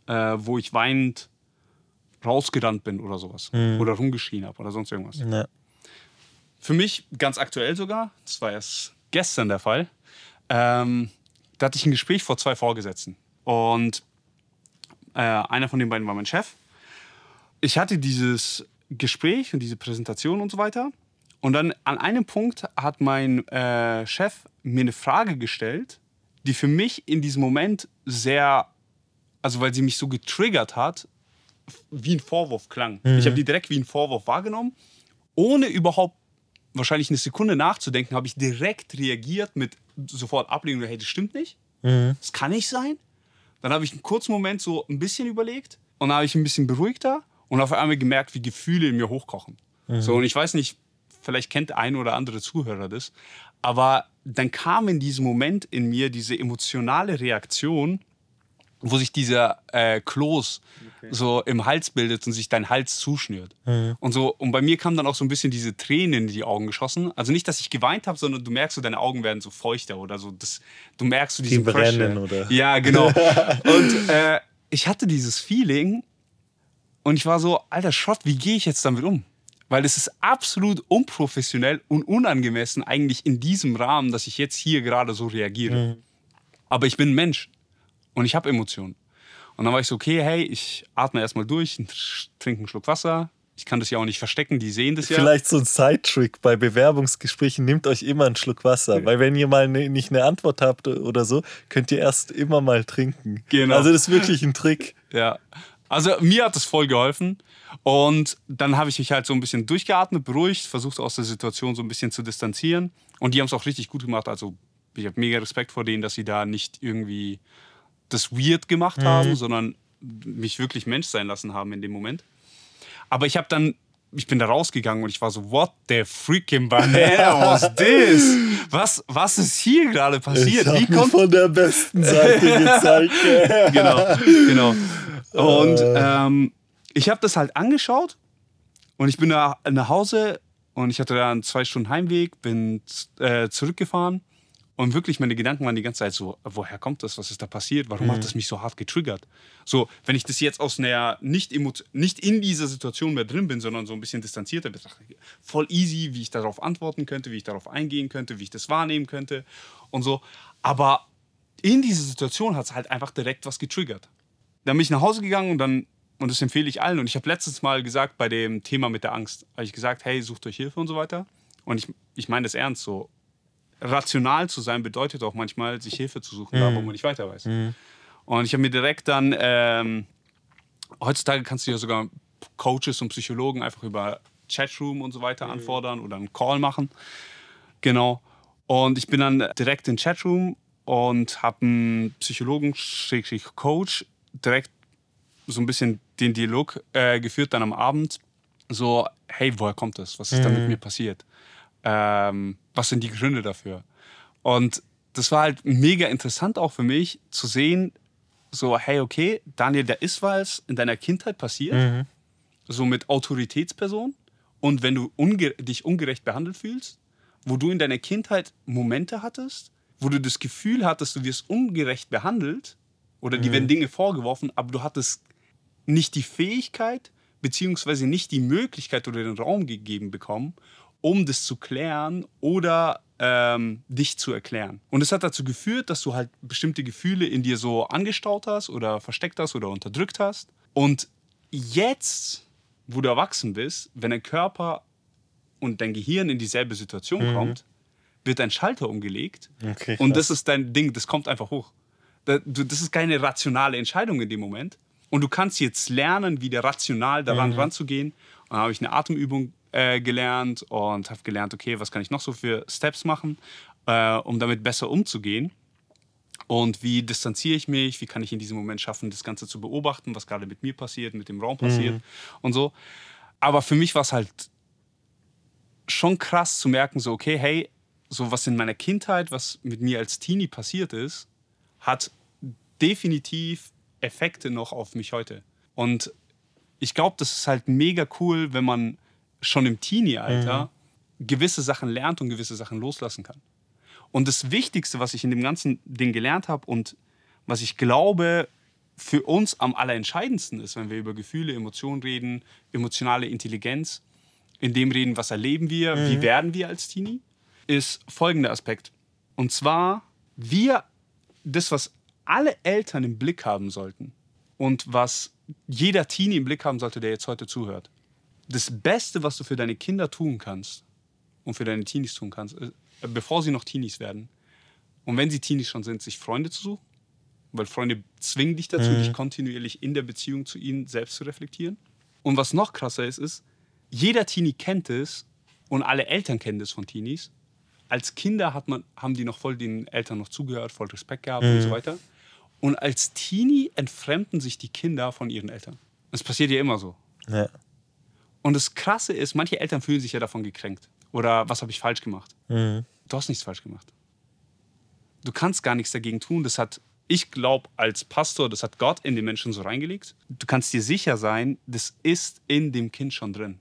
äh, wo ich weinend rausgerannt bin oder sowas. Mhm. Oder rumgeschrien habe oder sonst irgendwas. Ja. Für mich ganz aktuell sogar, das war erst gestern der Fall, ähm, da hatte ich ein Gespräch vor zwei Vorgesetzten. Und äh, einer von den beiden war mein Chef. Ich hatte dieses Gespräch und diese Präsentation und so weiter. Und dann an einem Punkt hat mein äh, Chef mir eine Frage gestellt, die für mich in diesem Moment sehr, also weil sie mich so getriggert hat, wie ein Vorwurf klang. Mhm. Ich habe die direkt wie ein Vorwurf wahrgenommen, ohne überhaupt wahrscheinlich eine Sekunde nachzudenken, habe ich direkt reagiert mit sofort Ablehnung, hey, das stimmt nicht, mhm. das kann nicht sein. Dann habe ich einen kurzen Moment so ein bisschen überlegt und dann habe ich ein bisschen beruhigter und auf einmal gemerkt, wie Gefühle in mir hochkochen. Mhm. So, und ich weiß nicht, vielleicht kennt ein oder andere Zuhörer das, aber dann kam in diesem Moment in mir diese emotionale Reaktion, wo sich dieser äh, Kloß okay. so im Hals bildet und sich dein Hals zuschnürt. Mhm. Und so und bei mir kam dann auch so ein bisschen diese Tränen in die Augen geschossen. Also nicht, dass ich geweint habe, sondern du merkst so, deine Augen werden so feuchter oder so. Das, du merkst so diese die brennen oder. Ja, genau. und äh, ich hatte dieses Feeling und ich war so, alter Schrott, wie gehe ich jetzt damit um? Weil es ist absolut unprofessionell und unangemessen eigentlich in diesem Rahmen, dass ich jetzt hier gerade so reagiere. Mhm. Aber ich bin ein Mensch und ich habe Emotionen. Und dann war ich so, okay, hey, ich atme erstmal durch, trinke einen Schluck Wasser. Ich kann das ja auch nicht verstecken, die sehen das ja. Vielleicht so ein Side-Trick bei Bewerbungsgesprächen, nehmt euch immer einen Schluck Wasser. Weil wenn ihr mal ne, nicht eine Antwort habt oder so, könnt ihr erst immer mal trinken. Genau. Also das ist wirklich ein Trick. Ja. Also mir hat das voll geholfen. Und dann habe ich mich halt so ein bisschen durchgeatmet, beruhigt, versucht aus der Situation so ein bisschen zu distanzieren. Und die haben es auch richtig gut gemacht. Also ich habe mega Respekt vor denen, dass sie da nicht irgendwie das weird gemacht mhm. haben, sondern mich wirklich Mensch sein lassen haben in dem Moment. Aber ich habe dann, ich bin da rausgegangen und ich war so, what the freaking banana was this? Was, was ist hier gerade passiert? Ich Wie kommt von der besten Seite gezeigt? genau, genau. Und äh. ähm, ich habe das halt angeschaut und ich bin da nach Hause und ich hatte da einen zwei Stunden Heimweg, bin äh, zurückgefahren und wirklich, meine Gedanken waren die ganze Zeit so, woher kommt das? Was ist da passiert? Warum mhm. hat das mich so hart getriggert? So, wenn ich das jetzt aus einer, nicht, nicht in dieser Situation mehr drin bin, sondern so ein bisschen distanzierter betrachte, voll easy, wie ich darauf antworten könnte, wie ich darauf eingehen könnte, wie ich das wahrnehmen könnte und so. Aber in dieser Situation hat es halt einfach direkt was getriggert. Dann bin ich nach Hause gegangen und dann, und das empfehle ich allen. Und ich habe letztens mal gesagt, bei dem Thema mit der Angst, habe ich gesagt, hey, sucht euch Hilfe und so weiter. Und ich, ich meine das ernst so rational zu sein bedeutet auch manchmal, sich Hilfe zu suchen, mhm. da wo man nicht weiter weiß. Mhm. Und ich habe mir direkt dann, ähm, heutzutage kannst du ja sogar Coaches und Psychologen einfach über Chatroom und so weiter mhm. anfordern oder einen Call machen. Genau. Und ich bin dann direkt in Chatroom und habe einen Psychologen, Coach, direkt so ein bisschen den Dialog äh, geführt, dann am Abend. So, hey, woher kommt das? Was ist da mit mhm. mir passiert? ähm, was sind die Gründe dafür? Und das war halt mega interessant auch für mich zu sehen, so, hey, okay, Daniel, da ist was in deiner Kindheit passiert, mhm. so mit Autoritätsperson. Und wenn du unge dich ungerecht behandelt fühlst, wo du in deiner Kindheit Momente hattest, wo du das Gefühl hattest, du wirst ungerecht behandelt oder dir werden Dinge vorgeworfen, aber du hattest nicht die Fähigkeit beziehungsweise nicht die Möglichkeit oder den Raum gegeben bekommen, um das zu klären oder ähm, dich zu erklären. Und es hat dazu geführt, dass du halt bestimmte Gefühle in dir so angestaut hast oder versteckt hast oder unterdrückt hast. Und jetzt, wo du erwachsen bist, wenn dein Körper und dein Gehirn in dieselbe Situation Mhm. kommt, wird dein Schalter umgelegt. Okay, und das ist dein Ding, das kommt einfach hoch. Das ist keine rationale Entscheidung in dem Moment. Und du kannst jetzt lernen, wieder rational daran Mhm. ranzugehen. Und dann habe ich eine Atemübung äh, gelernt und habe gelernt, okay, was kann ich noch so für Steps machen, äh, um damit besser umzugehen. Und wie distanziere ich mich? Wie kann ich in diesem Moment schaffen, das Ganze zu beobachten, was gerade mit mir passiert, mit dem Raum passiert und so. Aber für mich war es halt schon krass zu merken, so, okay, hey, so was in meiner Kindheit, was mit mir als Teenie passiert ist, hat definitiv Effekte noch auf mich heute. Und ich glaube, das ist halt mega cool, wenn man schon im Teenie-Alter gewisse Sachen lernt und gewisse Sachen loslassen kann. Und das Wichtigste, was ich in dem ganzen Ding gelernt habe und was ich glaube, für uns am allerentscheidendsten ist, wenn wir über Gefühle, Emotionen reden, emotionale Intelligenz, in dem reden, was erleben wir, wie werden wir als Teenie, ist folgender Aspekt. Und zwar, wir, das, was alle Eltern im Blick haben sollten und was jeder Teenie im Blick haben sollte, der jetzt heute zuhört. Das Beste, was du für deine Kinder tun kannst und für deine Teenies tun kannst, äh, bevor sie noch Teenies werden und wenn sie Teenies schon sind, sich Freunde zu suchen, weil Freunde zwingen dich dazu, dich kontinuierlich in der Beziehung zu ihnen selbst zu reflektieren. Und was noch krasser ist, ist, jeder Teenie kennt es und alle Eltern kennen das von Teenies. Als Kinder hat man, haben die noch voll den Eltern noch zugehört, voll Respekt gehabt und so weiter. Und als Teenie entfremden sich die Kinder von ihren Eltern. Das passiert ja immer so. Ja. Und das Krasse ist, manche Eltern fühlen sich ja davon gekränkt. Oder was habe ich falsch gemacht? Mhm. Du hast nichts falsch gemacht. Du kannst gar nichts dagegen tun. Das hat, ich glaube, als Pastor, das hat Gott in den Menschen so reingelegt. Du kannst dir sicher sein, das ist in dem Kind schon drin.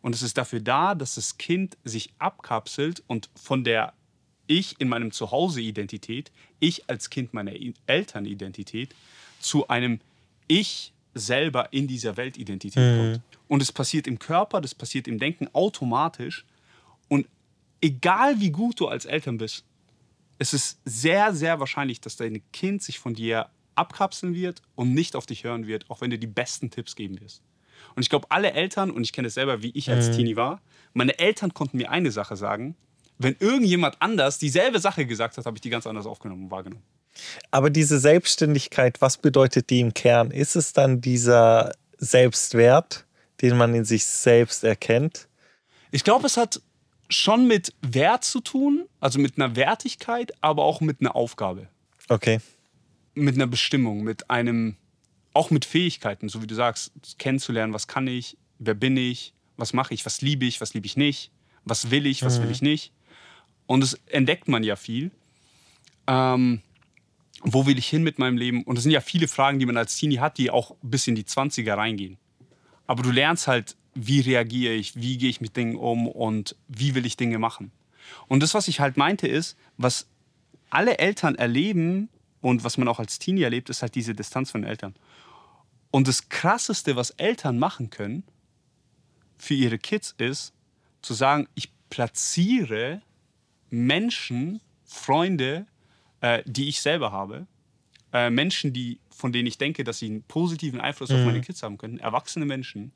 Und es ist dafür da, dass das Kind sich abkapselt und von der Ich in meinem Zuhause-Identität, ich als Kind meiner Elternidentität, zu einem Ich selber in dieser Welt-Identität kommt. Und es passiert im Körper, das passiert im Denken automatisch. Und egal wie gut du als Eltern bist, es ist sehr, sehr wahrscheinlich, dass dein Kind sich von dir abkapseln wird und nicht auf dich hören wird, auch wenn du die besten Tipps geben wirst. Und ich glaube, alle Eltern, und ich kenne es selber, wie ich als Teenie war, meine Eltern konnten mir eine Sache sagen. Wenn irgendjemand anders dieselbe Sache gesagt hat, habe ich die ganz anders aufgenommen und wahrgenommen. Aber diese Selbstständigkeit, was bedeutet die im Kern? Ist es dann dieser Selbstwert, den man in sich selbst erkennt? Ich glaube, es hat schon mit Wert zu tun, also mit einer Wertigkeit, aber auch mit einer Aufgabe. Okay. mit einer Bestimmung, mit einem, auch mit Fähigkeiten, so wie du sagst, kennenzulernen, was kann ich, wer bin ich, was mache ich, was liebe ich, was liebe ich nicht, was will ich, was will ich nicht. Und das entdeckt man ja viel. Ähm, wo will ich hin mit meinem Leben? Und das sind ja viele Fragen, die man als Teenie hat, die auch bis in die 20er reingehen. Aber du lernst halt, wie reagiere ich, wie gehe ich mit Dingen um und wie will ich Dinge machen. Und das, was ich halt meinte, ist, was alle Eltern erleben und was man auch als Teenie erlebt, ist halt diese Distanz von den Eltern. Und das Krasseste, was Eltern machen können für ihre Kids, ist zu sagen, ich platziere Menschen, Freunde, äh, die ich selber habe, äh, Menschen, die, von denen ich denke, dass sie einen positiven Einfluss auf meine Kids haben könnten, erwachsene Menschen,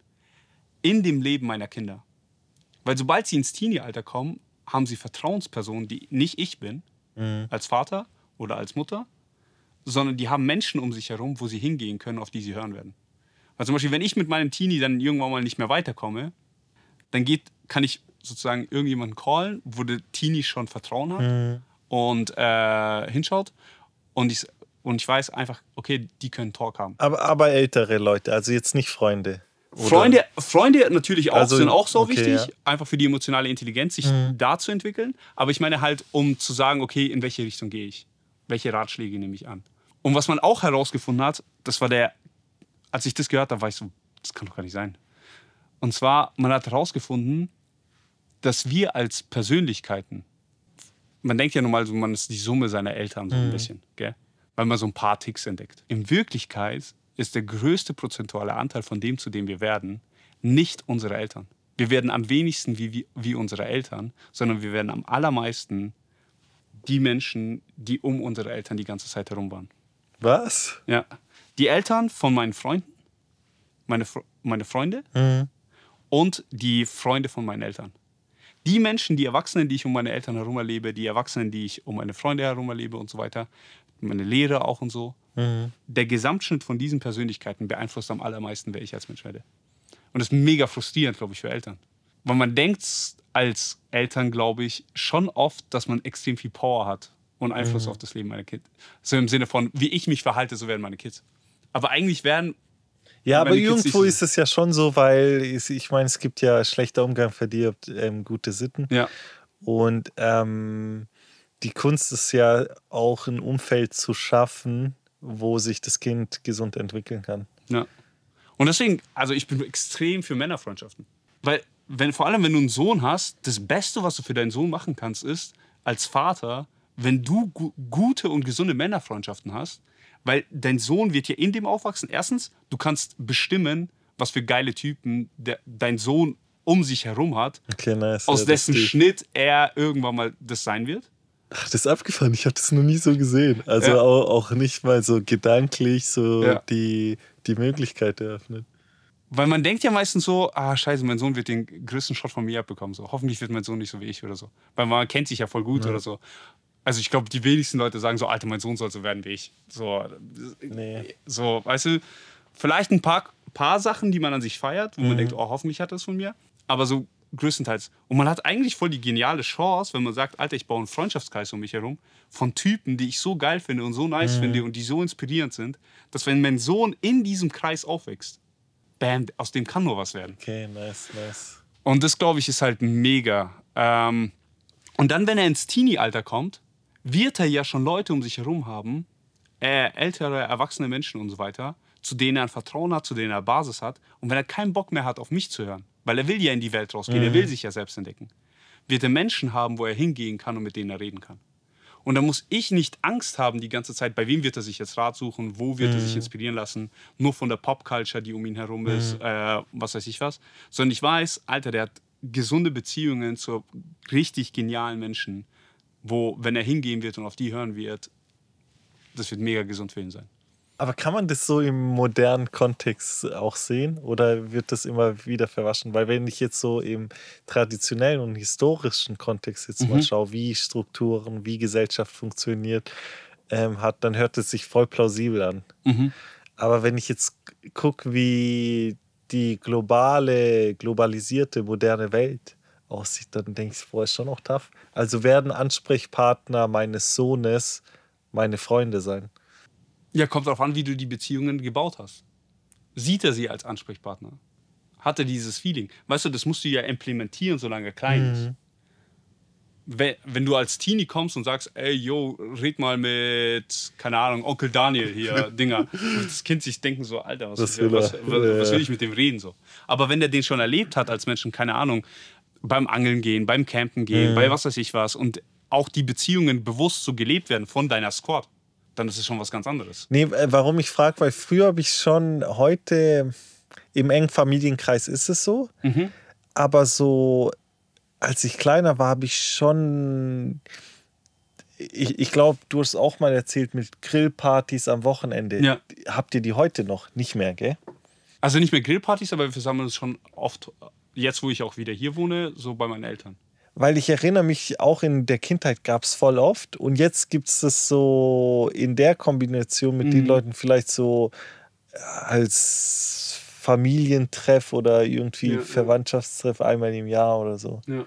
in dem Leben meiner Kinder. Weil sobald sie ins Teenie-Alter kommen, haben sie Vertrauenspersonen, die nicht ich bin, als Vater oder als Mutter, sondern die haben Menschen um sich herum, wo sie hingehen können, auf die sie hören werden. Weil zum Beispiel, wenn ich mit meinem Teenie dann irgendwann mal nicht mehr weiterkomme, dann geht, kann ich sozusagen irgendjemanden callen, wo der Teenie schon Vertrauen hat und äh, hinschaut und ich, und ich weiß einfach, okay, die können Talk haben. Aber, aber ältere Leute, also jetzt nicht Freunde. Oder- Freunde, Freunde natürlich auch, Also, sind auch so okay, wichtig, ja. Mhm. einfach für die emotionale Intelligenz, sich da zu entwickeln. Aber ich meine halt, um zu sagen, okay, in welche Richtung gehe ich? Welche Ratschläge nehme ich an? Und was man auch herausgefunden hat, das war der, als ich das gehört habe, war ich so, das kann doch gar nicht sein. Und zwar, man hat herausgefunden, dass wir als Persönlichkeiten man denkt ja normal so, man ist die Summe seiner Eltern so ein bisschen, gell? weil man so ein paar Ticks entdeckt. In Wirklichkeit ist der größte prozentuale Anteil von dem, zu dem wir werden, nicht unsere Eltern. Wir werden am wenigsten wie, wie, wie unsere Eltern, sondern wir werden am allermeisten die Menschen, die um unsere Eltern die ganze Zeit herum waren. Was? Ja. Die Eltern von meinen Freunden, meine, meine Freunde und die Freunde von meinen Eltern. Die Menschen, die Erwachsenen, die ich um meine Eltern herum erlebe, die Erwachsenen, die ich um meine Freunde herum erlebe und so weiter, meine Lehre auch und so. Der Gesamtschnitt von diesen Persönlichkeiten beeinflusst am allermeisten, wer ich als Mensch werde. Und das ist mega frustrierend, glaube ich, für Eltern. Weil man denkt als Eltern, glaube ich, schon oft, dass man extrem viel Power hat und Einfluss auf das Leben meiner Kids. So im Sinne von, wie ich mich verhalte, so werden meine Kids. Aber eigentlich werden Ja, aber irgendwo ist es ja schon so, weil ich meine, es gibt ja schlechter Umgang verdirbt ähm, gute Sitten. Ja, Und ähm, die Kunst ist ja auch ein Umfeld zu schaffen, wo sich das Kind gesund entwickeln kann. ja. Und deswegen, also ich bin extrem für Männerfreundschaften. Weil, wenn, vor allem, wenn du einen Sohn hast, das Beste, was du für deinen Sohn machen kannst, ist, als Vater, wenn du gu gute und gesunde Männerfreundschaften hast, weil dein Sohn wird ja in dem aufwachsen. Erstens, du kannst bestimmen, was für geile Typen der, dein Sohn um sich herum hat, Okay, nice. aus ja, dessen Schnitt er irgendwann mal das sein wird. Ach, das ist abgefahren. Ich habe das noch nie so gesehen. Also Ja. auch, auch nicht mal so gedanklich so Ja. die, die Möglichkeit eröffnet. Weil man denkt ja meistens so, ah scheiße, mein Sohn wird den größten Shot von mir abbekommen. So. Hoffentlich wird mein Sohn nicht so wie ich oder so. Weil man kennt sich ja voll gut oder so. Also ich glaube, die wenigsten Leute sagen so, Alter, mein Sohn soll so werden wie ich. So, Nee. so weißt du, vielleicht ein paar, paar Sachen, die man an sich feiert, wo Mhm. man denkt, oh, hoffentlich hat es von mir. Aber so größtenteils. Und man hat eigentlich voll die geniale Chance, wenn man sagt, Alter, ich baue einen Freundschaftskreis um mich herum von Typen, die ich so geil finde und so nice finde und die so inspirierend sind, dass wenn mein Sohn in diesem Kreis aufwächst, bam, aus dem kann nur was werden. Okay, nice, nice. Und das, glaube ich, ist halt mega. Ähm, und dann, wenn er ins Teenie-Alter kommt, wird er ja schon Leute um sich herum haben, äh, ältere, erwachsene Menschen und so weiter, zu denen er ein Vertrauen hat, zu denen er Basis hat. Und wenn er keinen Bock mehr hat, auf mich zu hören, weil er will ja in die Welt rausgehen, er will sich ja selbst entdecken, wird er Menschen haben, wo er hingehen kann und mit denen er reden kann. Und da muss ich nicht Angst haben die ganze Zeit, bei wem wird er sich jetzt Rat suchen, wo wird er sich inspirieren lassen, nur von der Popculture, die um ihn herum ist, äh, was weiß ich was. Sondern ich weiß, Alter, der hat gesunde Beziehungen zu richtig genialen Menschen, wo, wenn er hingehen wird und auf die hören wird, das wird mega gesund für ihn sein. Aber kann man das so im modernen Kontext auch sehen oder wird das immer wieder verwaschen? Weil wenn ich jetzt so im traditionellen und historischen Kontext jetzt mal schaue, wie Strukturen, wie Gesellschaft funktioniert ähm, hat, dann hört es sich voll plausibel an. Aber wenn ich jetzt gucke, wie die globale, globalisierte, moderne Welt aussieht, dann denke ich, boah, ist schon auch tough. Also werden Ansprechpartner meines Sohnes meine Freunde sein. Ja, kommt darauf an, wie du die Beziehungen gebaut hast. Sieht er sie als Ansprechpartner? Hat er dieses Feeling? Weißt du, das musst du ja implementieren, solange er klein ist. Wenn, wenn du als Teenie kommst und sagst, ey, yo, red mal mit, keine Ahnung, Onkel Daniel hier, Dinger. das Kind sich denken so, Alter, was, Was was, was, will ich mit dem reden? So. Aber wenn der den schon erlebt hat als Menschen, keine Ahnung, beim Angeln gehen, beim Campen gehen, bei was weiß ich was und auch die Beziehungen bewusst so gelebt werden von deiner Squad, dann ist es schon was ganz anderes. Nee, äh, warum ich frage, weil früher habe ich schon heute im engen Familienkreis ist es so, aber so als ich kleiner war, habe ich schon ich, ich glaube, du hast auch mal erzählt mit Grillpartys am Wochenende. Ja. Habt ihr die heute noch? Nicht mehr, gell? Also nicht mehr Grillpartys, aber wir versammeln uns schon oft, jetzt wo ich auch wieder hier wohne, so bei meinen Eltern. Weil ich erinnere mich, auch in der Kindheit gab es voll oft. Und jetzt gibt es das so in der Kombination mit den Leuten vielleicht so äh, als Familientreff oder irgendwie Ja, ja. Verwandtschaftstreff einmal im Jahr oder so. Ja.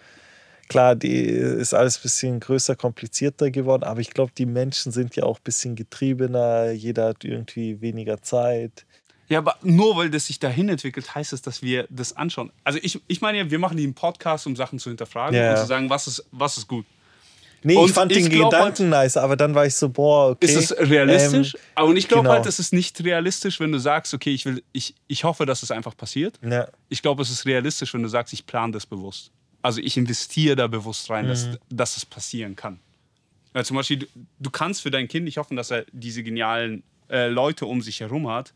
Klar, die ist alles ein bisschen größer, komplizierter geworden, aber ich glaube, die Menschen sind ja auch ein bisschen getriebener, jeder hat irgendwie weniger Zeit. Ja, aber nur weil das sich dahin entwickelt, heißt es, dass wir das anschauen. Also ich, ich meine ja, wir machen den Podcast, um Sachen zu hinterfragen Ja, und zu sagen, was ist, was ist gut. Nee, Und ich fand ich den glaub Gedanken nice, aber dann war ich so, boah, okay. Ist es realistisch? ähm, aber ich glaube genau. halt, es ist nicht realistisch, wenn du sagst, okay, ich, will, ich, ich hoffe, dass es einfach passiert. Ja. Ich glaube, es ist realistisch, wenn du sagst, ich plane das bewusst. Also ich investiere da bewusst rein, dass, dass es passieren kann. Ja, zum Beispiel, du, du kannst für dein Kind nicht hoffen, dass er diese genialen äh, Leute um sich herum hat,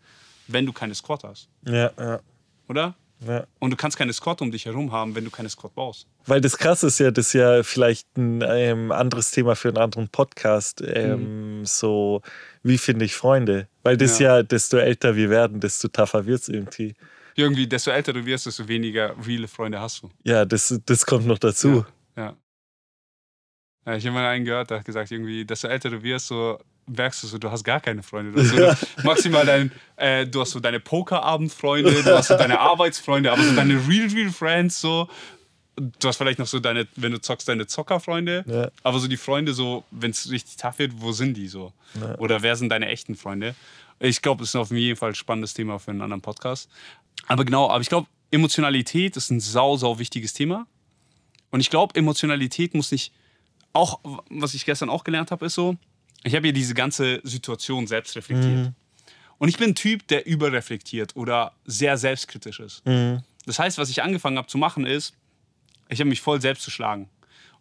wenn du keine Squad hast. Ja, ja, Oder? ja. Und du kannst keine Squad um dich herum haben, wenn du keine Squad baust. Weil das krasse ist ja, das ist ja vielleicht ein ähm, anderes Thema für einen anderen Podcast. Ähm, So, wie finde ich Freunde? Weil das Ja. ja. desto älter wir werden, desto tougher wird es irgendwie. Irgendwie, desto älter du wirst, desto weniger reale Freunde hast du. Ja, das, das kommt noch dazu. Ja. ja ich habe mal einen gehört, der hat gesagt, irgendwie, desto älter du wirst, so merkst du so, du hast gar keine Freunde. Du hast so maximal dein, äh, du hast so deine Pokerabendfreunde, du hast so deine Arbeitsfreunde, aber so deine real, real Friends so. Du hast vielleicht noch so deine, wenn du zockst, deine Zockerfreunde. Ja. Aber so die Freunde, so, wenn es richtig tough wird, wo sind die so? Oder wer sind deine echten Freunde? Ich glaube, das ist auf jeden Fall ein spannendes Thema für einen anderen Podcast. Aber genau, aber ich glaube, Emotionalität ist ein sau, sau wichtiges Thema. Und ich glaube, Emotionalität muss nicht, auch was ich gestern auch gelernt habe, ist so, ich habe ja diese ganze Situation selbst reflektiert. Und ich bin ein Typ, der überreflektiert oder sehr selbstkritisch ist. Das heißt, was ich angefangen habe zu machen, ist, ich habe mich voll selbst zu schlagen.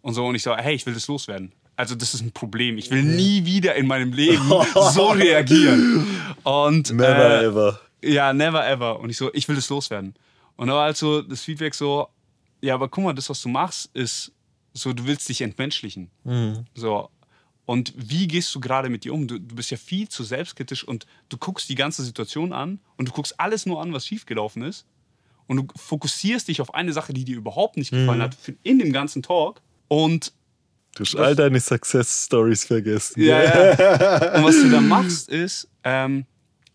Und so, und ich so, hey, ich will das loswerden. Also, das ist ein Problem. Ich will nie wieder in meinem Leben so reagieren. Und, Never äh, ever. ja, never ever. Und ich so, ich will das loswerden. Und da war halt so das Feedback so, ja, aber guck mal, das, was du machst, ist so, du willst dich entmenschlichen. So. Und wie gehst du gerade mit dir um? Du, du bist ja viel zu selbstkritisch und du guckst die ganze Situation an und du guckst alles nur an, was schiefgelaufen ist. Und du fokussierst dich auf eine Sache, die dir überhaupt nicht gefallen hat, für- in dem ganzen Talk. Und Du hast all deine Success Stories vergessen. Ja, ja. Und was du da machst, ist, ähm,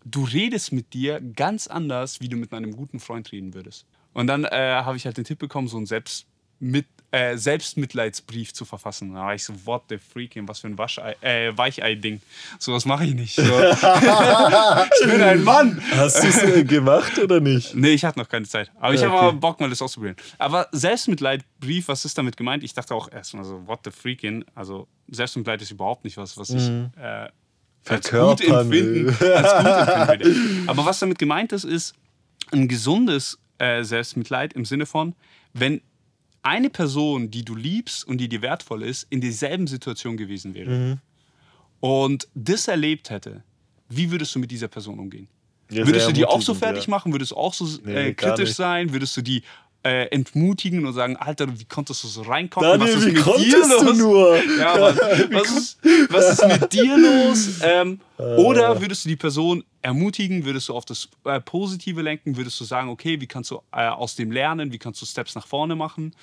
du redest mit dir ganz anders, wie du mit einem guten Freund reden würdest. Und dann äh, habe ich halt den Tipp bekommen, so einen Selbst mit, äh, Selbstmitleidsbrief zu verfassen. Da war ich so, what the freaking, was für ein Waschei, äh, Weichei-Ding. So was mache ich nicht. So. ich bin ein Mann. Hast du es äh, gemacht oder nicht? Nee, ich hatte noch keine Zeit. Aber ich habe okay. aber Bock, mal das auszuprobieren. Aber Selbstmitleidbrief, was ist damit gemeint? Ich dachte auch erstmal so, what the freaking? Also, Selbstmitleid ist überhaupt nicht was, was ich äh, als gut empfinden, will. als gut empfinden. Aber was damit gemeint ist, ist ein gesundes äh, Selbstmitleid im Sinne von, wenn eine Person, die du liebst und die dir wertvoll ist, in derselben Situation gewesen wäre Mhm. und das erlebt hätte, wie würdest du mit dieser Person umgehen? Ja, Würdest du die auch so fertig ja. machen? Würdest du auch so Nee, äh, gar kritisch sein? Würdest du die äh, entmutigen und sagen, Alter, wie konntest du so reinkommen? Daniel, was ist wie mit konntest dir du los? nur? Ja, Mann. Was, ist, was ist mit dir los? Ähm, oder würdest du die Person ermutigen? Würdest du auf das äh, Positive lenken? Würdest du sagen, okay, wie kannst du äh, aus dem lernen? Wie kannst du Steps nach vorne machen?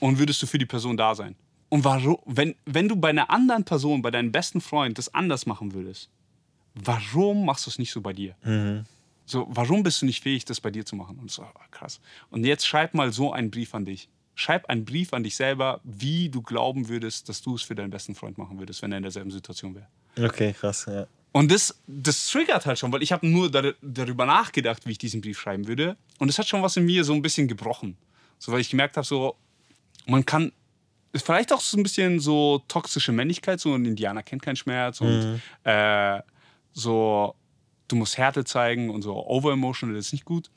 Und würdest du für die Person da sein? Und warum, wenn, wenn du bei einer anderen Person, bei deinem besten Freund, das anders machen würdest, warum machst du es nicht so bei dir? So, warum bist du nicht fähig, das bei dir zu machen? Und so, ah, krass. Und jetzt schreib mal so einen Brief an dich. Schreib einen Brief an dich selber, wie du glauben würdest, dass du es für deinen besten Freund machen würdest, wenn er in derselben Situation wäre. Okay, krass, ja. Und das, das triggert halt schon, weil ich habe nur dar darüber nachgedacht, wie ich diesen Brief schreiben würde. Und es hat schon was in mir so ein bisschen gebrochen. So, weil ich gemerkt habe, so, man kann, vielleicht auch so ein bisschen so toxische Männlichkeit, so ein Indianer kennt keinen Schmerz und äh, so, du musst Härte zeigen und so over-emotional ist nicht gut.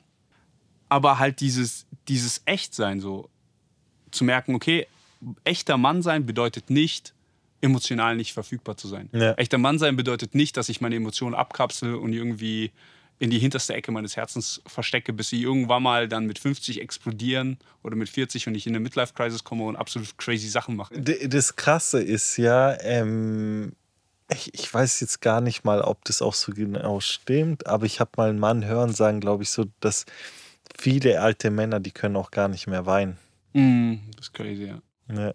Aber halt dieses, dieses Echtsein, so zu merken, okay, echter Mann sein bedeutet nicht, emotional nicht verfügbar zu sein. Ja. Echter Mann sein bedeutet nicht, dass ich meine Emotionen abkapsel und irgendwie in die hinterste Ecke meines Herzens verstecke, bis sie irgendwann mal dann mit 50 explodieren oder mit 40 und ich in eine Midlife-Crisis komme und absolut crazy Sachen mache. Das Krasse ist ja, ähm, ich, ich weiß jetzt gar nicht mal, ob das auch so genau stimmt, aber ich habe mal einen Mann hören sagen, glaube ich, so, dass viele alte Männer, die können auch gar nicht mehr weinen. Mm, das ist crazy, ja. Ja.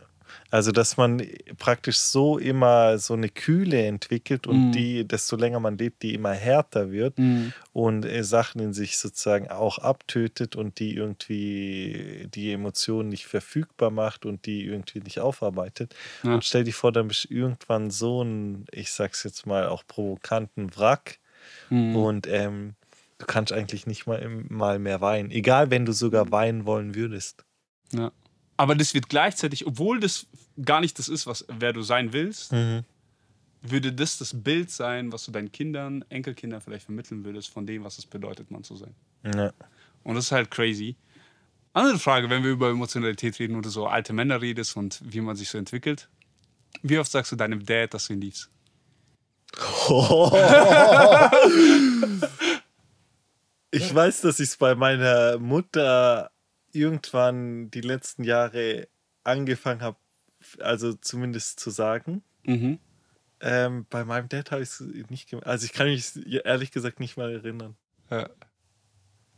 Also, dass man praktisch so immer so eine Kühle entwickelt und Mhm. die, desto länger man lebt, die immer härter wird Mhm. und äh, Sachen in sich sozusagen auch abtötet und die irgendwie die Emotionen nicht verfügbar macht und die irgendwie nicht aufarbeitet. Ja. Und stell dir vor, dann bist du irgendwann so ein, ich sag's jetzt mal, auch provokanten Wrack Mhm. und ähm, du kannst eigentlich nicht mal, mal mehr weinen. Egal, wenn du sogar weinen wollen würdest. Ja. Aber das wird gleichzeitig, obwohl das gar nicht das ist, was, wer du sein willst, Mhm. würde das das Bild sein, was du deinen Kindern, Enkelkindern vielleicht vermitteln würdest, von dem, was es bedeutet, Mann zu sein. Ja. Und das ist halt crazy. Andere Frage, wenn wir über Emotionalität reden oder so alte Männer redest und wie man sich so entwickelt. Wie oft sagst du deinem Dad, dass du ihn liebst? Ich weiß, dass ich es bei meiner Mutter irgendwann die letzten Jahre angefangen habe, also zumindest zu sagen. Mhm. Ähm, bei meinem Dad habe ich es nicht gemacht. Also ich kann mich ehrlich gesagt nicht mal erinnern. Ja.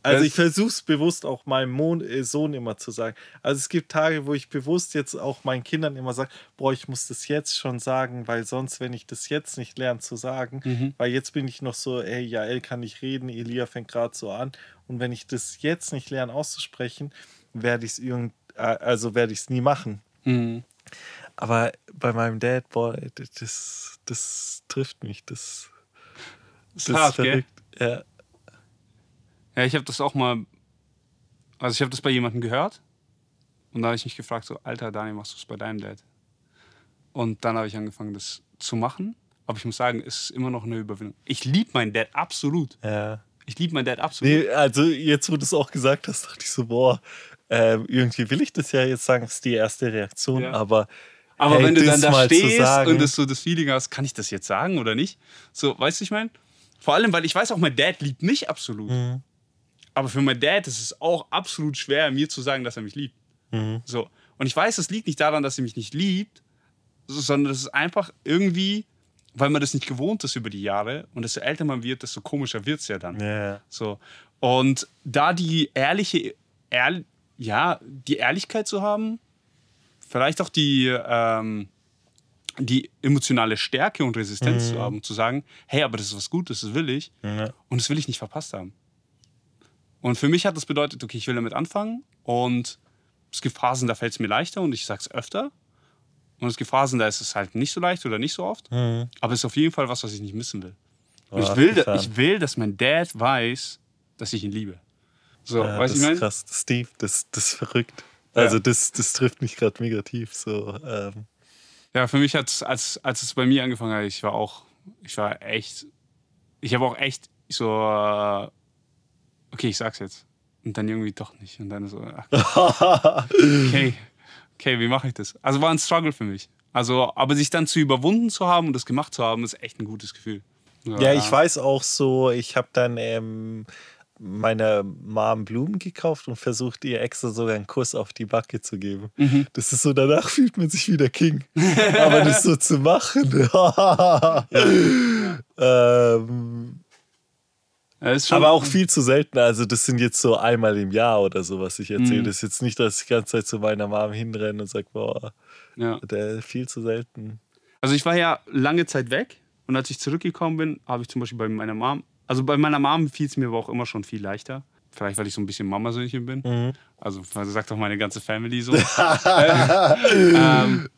Also ich versuche es bewusst auch meinem äh, Sohn immer zu sagen. Also es gibt Tage, wo ich bewusst jetzt auch meinen Kindern immer sage, boah, ich muss das jetzt schon sagen, weil sonst, wenn ich das jetzt nicht lerne zu sagen, Mhm. weil jetzt bin ich noch so, ey, Jael kann nicht reden, Elia fängt gerade so an. Und wenn ich das jetzt nicht lerne auszusprechen, werde ich es irgend, äh, also werde ich es nie machen. Mhm. Aber bei meinem Dad, boah, das, das trifft mich. Das, Das ist hart, gell? Ja. Ja, ich habe das auch mal. Also, ich habe das bei jemandem gehört. Und da habe ich mich gefragt, so, Alter, Daniel, machst du es bei deinem Dad? Und dann habe ich angefangen, das zu machen. Aber ich muss sagen, es ist immer noch eine Überwindung. Ich liebe meinen Dad absolut. ja. Ich liebe meinen Dad absolut. Nee, also jetzt, wo du es auch gesagt hast, dachte ich so, boah, ähm, irgendwie will ich das ja jetzt sagen, das ist die erste Reaktion, Ja. aber. Aber hey, wenn du dann da stehst sagen- und das so das Feeling hast, kann ich das jetzt sagen oder nicht? So, weißt du, ich meine? Vor allem, weil ich weiß auch, mein Dad liebt mich absolut. Mhm. Aber für meinen Dad ist es auch absolut schwer, mir zu sagen, dass er mich liebt. Mhm. So. Und ich weiß, es liegt nicht daran, dass er mich nicht liebt, sondern es ist einfach irgendwie, weil man das nicht gewohnt ist über die Jahre. Und desto älter man wird, desto komischer wird es ja dann. Ja. So. Und da die ehrliche, ehrl ja, die Ehrlichkeit zu haben, vielleicht auch die, ähm, die emotionale Stärke und Resistenz zu haben, zu sagen, hey, aber das ist was Gutes, das will ich Ja. und das will ich nicht verpasst haben. Und für mich hat das bedeutet, okay, ich will damit anfangen und es gibt Phasen, da fällt es mir leichter und ich sage es öfter. Und es gibt Phasen, da ist es halt nicht so leicht oder nicht so oft. Mhm. Aber es ist auf jeden Fall was, was ich nicht missen will. Oh, ich, will ich will, dass mein Dad weiß, dass ich ihn liebe. So, Ja, weißt das du, ich ist meine? krass. Steve, das, das ist verrückt. Ja. Also das, das trifft mich gerade mega tief. So, ähm, Ja, für mich hat es, als, als es bei mir angefangen hat, ich war auch, ich war echt, ich habe auch echt so, äh, okay, ich sag's jetzt. Und dann irgendwie doch nicht. Und dann so, ach, okay, okay, wie mache ich das? Also war ein Struggle für mich. Also, aber sich dann zu überwunden zu haben und das gemacht zu haben, ist echt ein gutes Gefühl. So, ja, ich weiß auch so, ich habe dann ähm, meiner Mom Blumen gekauft und versucht, ihr extra sogar einen Kuss auf die Backe zu geben. Mhm. Das ist so, danach fühlt man sich wieder King. Aber das so zu machen. Ja, ist schon, aber auch viel zu selten. Also, das sind jetzt so einmal im Jahr oder so, was ich erzähle. Mhm. Das ist jetzt nicht, dass ich die ganze Zeit zu meiner Mom hinrenne und sage, boah, ja. der viel zu selten. Also ich war ja lange Zeit weg und als ich zurückgekommen bin, habe ich zum Beispiel bei meiner Mom, also bei meiner Mom fiel es mir aber auch immer schon viel leichter. Vielleicht, weil ich so ein bisschen Mamasöhnchen bin. Mhm. Also, also sagt doch meine ganze Family so. ähm,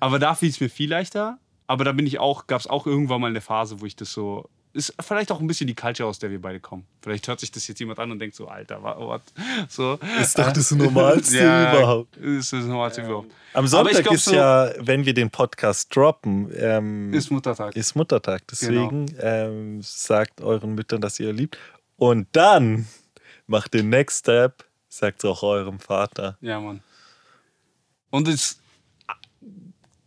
aber da fiel es mir viel leichter. Aber da bin ich auch, gab es auch irgendwann mal eine Phase, wo ich das so. Ist vielleicht auch ein bisschen die Culture, aus der wir beide kommen. Vielleicht hört sich das jetzt jemand an und denkt so, Alter, wa- what? So. Ist doch das Normalste ja, überhaupt. Ist das Normalste überhaupt. Am Sonntag glaub ist so- ja, wenn wir den Podcast droppen, ähm, Ist Muttertag. ist Muttertag. Deswegen Genau. ähm, sagt euren Müttern, dass ihr liebt. Und dann macht den Next Step, sagt es auch eurem Vater. Ja, Mann. Und das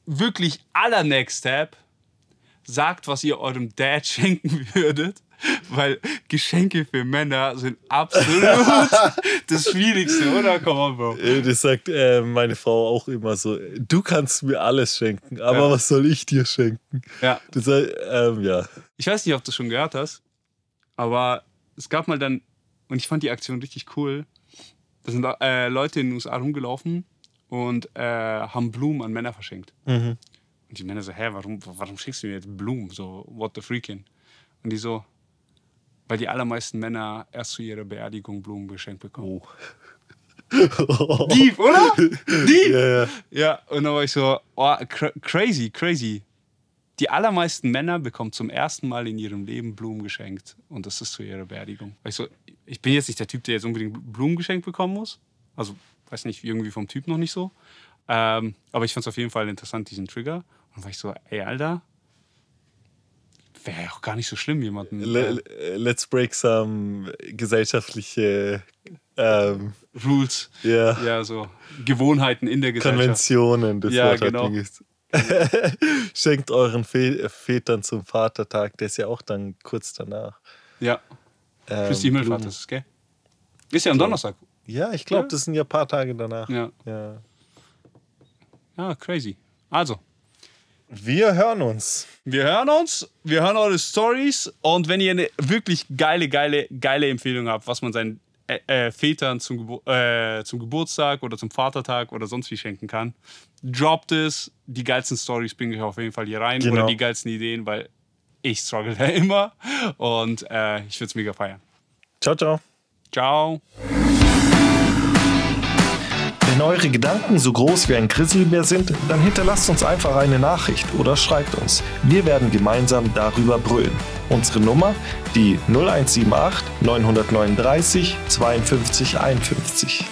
wirklich aller Next Step sagt, was ihr eurem Dad schenken würdet, weil Geschenke für Männer sind absolut das Schwierigste, oder? Komm on, Bro. Das sagt äh, meine Frau auch immer so: Du kannst mir alles schenken, aber Ja. was soll ich dir schenken? Ja. Das, äh, ähm, ja. Ich weiß nicht, ob du schon gehört hast, aber es gab mal dann, und ich fand die Aktion richtig cool, da sind äh, Leute in den USA rumgelaufen und äh, haben Blumen an Männer verschenkt. Mhm. Und die Männer so, hä, warum, warum schickst du mir jetzt Blumen? So, what the freaking? Und die so, weil die allermeisten Männer erst zu ihrer Beerdigung Blumen geschenkt bekommen. Oh. Deep, oder? Deep! Ja, ja. Ja, und dann war ich so, oh, cra crazy, crazy. Die allermeisten Männer bekommen zum ersten Mal in ihrem Leben Blumen geschenkt. Und das ist zu ihrer Beerdigung. Weil Ich, so, ich bin jetzt nicht der Typ, der jetzt unbedingt Blumen geschenkt bekommen muss. Also, weiß nicht, irgendwie vom Typ noch nicht so. Ähm, aber ich fand es auf jeden Fall interessant, diesen Trigger. Und war ich so, ey, Alter, wäre ja auch gar nicht so schlimm, jemanden. Le- Let's break some gesellschaftliche ähm, Rules, ja, ja, so Gewohnheiten in der Gesellschaft. Konventionen. Das Ja, Wort hat genau. ges- Schenkt euren Vä Vätern zum Vatertag, der ist ja auch dann kurz danach. Ja. Ähm, Christi Himmelfahrt ist es, gell? Ist ja am Donnerstag. Ja, ich glaube, Ja. das sind ja ein paar Tage danach. Ja. Ja. Ja, crazy. Also, Wir hören uns. wir hören uns, wir hören eure Stories und wenn ihr eine wirklich geile, geile, geile Empfehlung habt, was man seinen äh, äh, Vätern zum, Gebur äh, zum Geburtstag oder zum Vatertag oder sonst wie schenken kann, droppt es. Die geilsten Stories bringe ich auf jeden Fall hier rein Genau. oder die geilsten Ideen, weil ich struggle da immer und äh, ich würde es mega feiern. Ciao, ciao. Ciao. Wenn eure Gedanken so groß wie ein Grizzlybär sind, dann hinterlasst uns einfach eine Nachricht oder schreibt uns. Wir werden gemeinsam darüber brüllen. Unsere Nummer die 0178 939 52 51.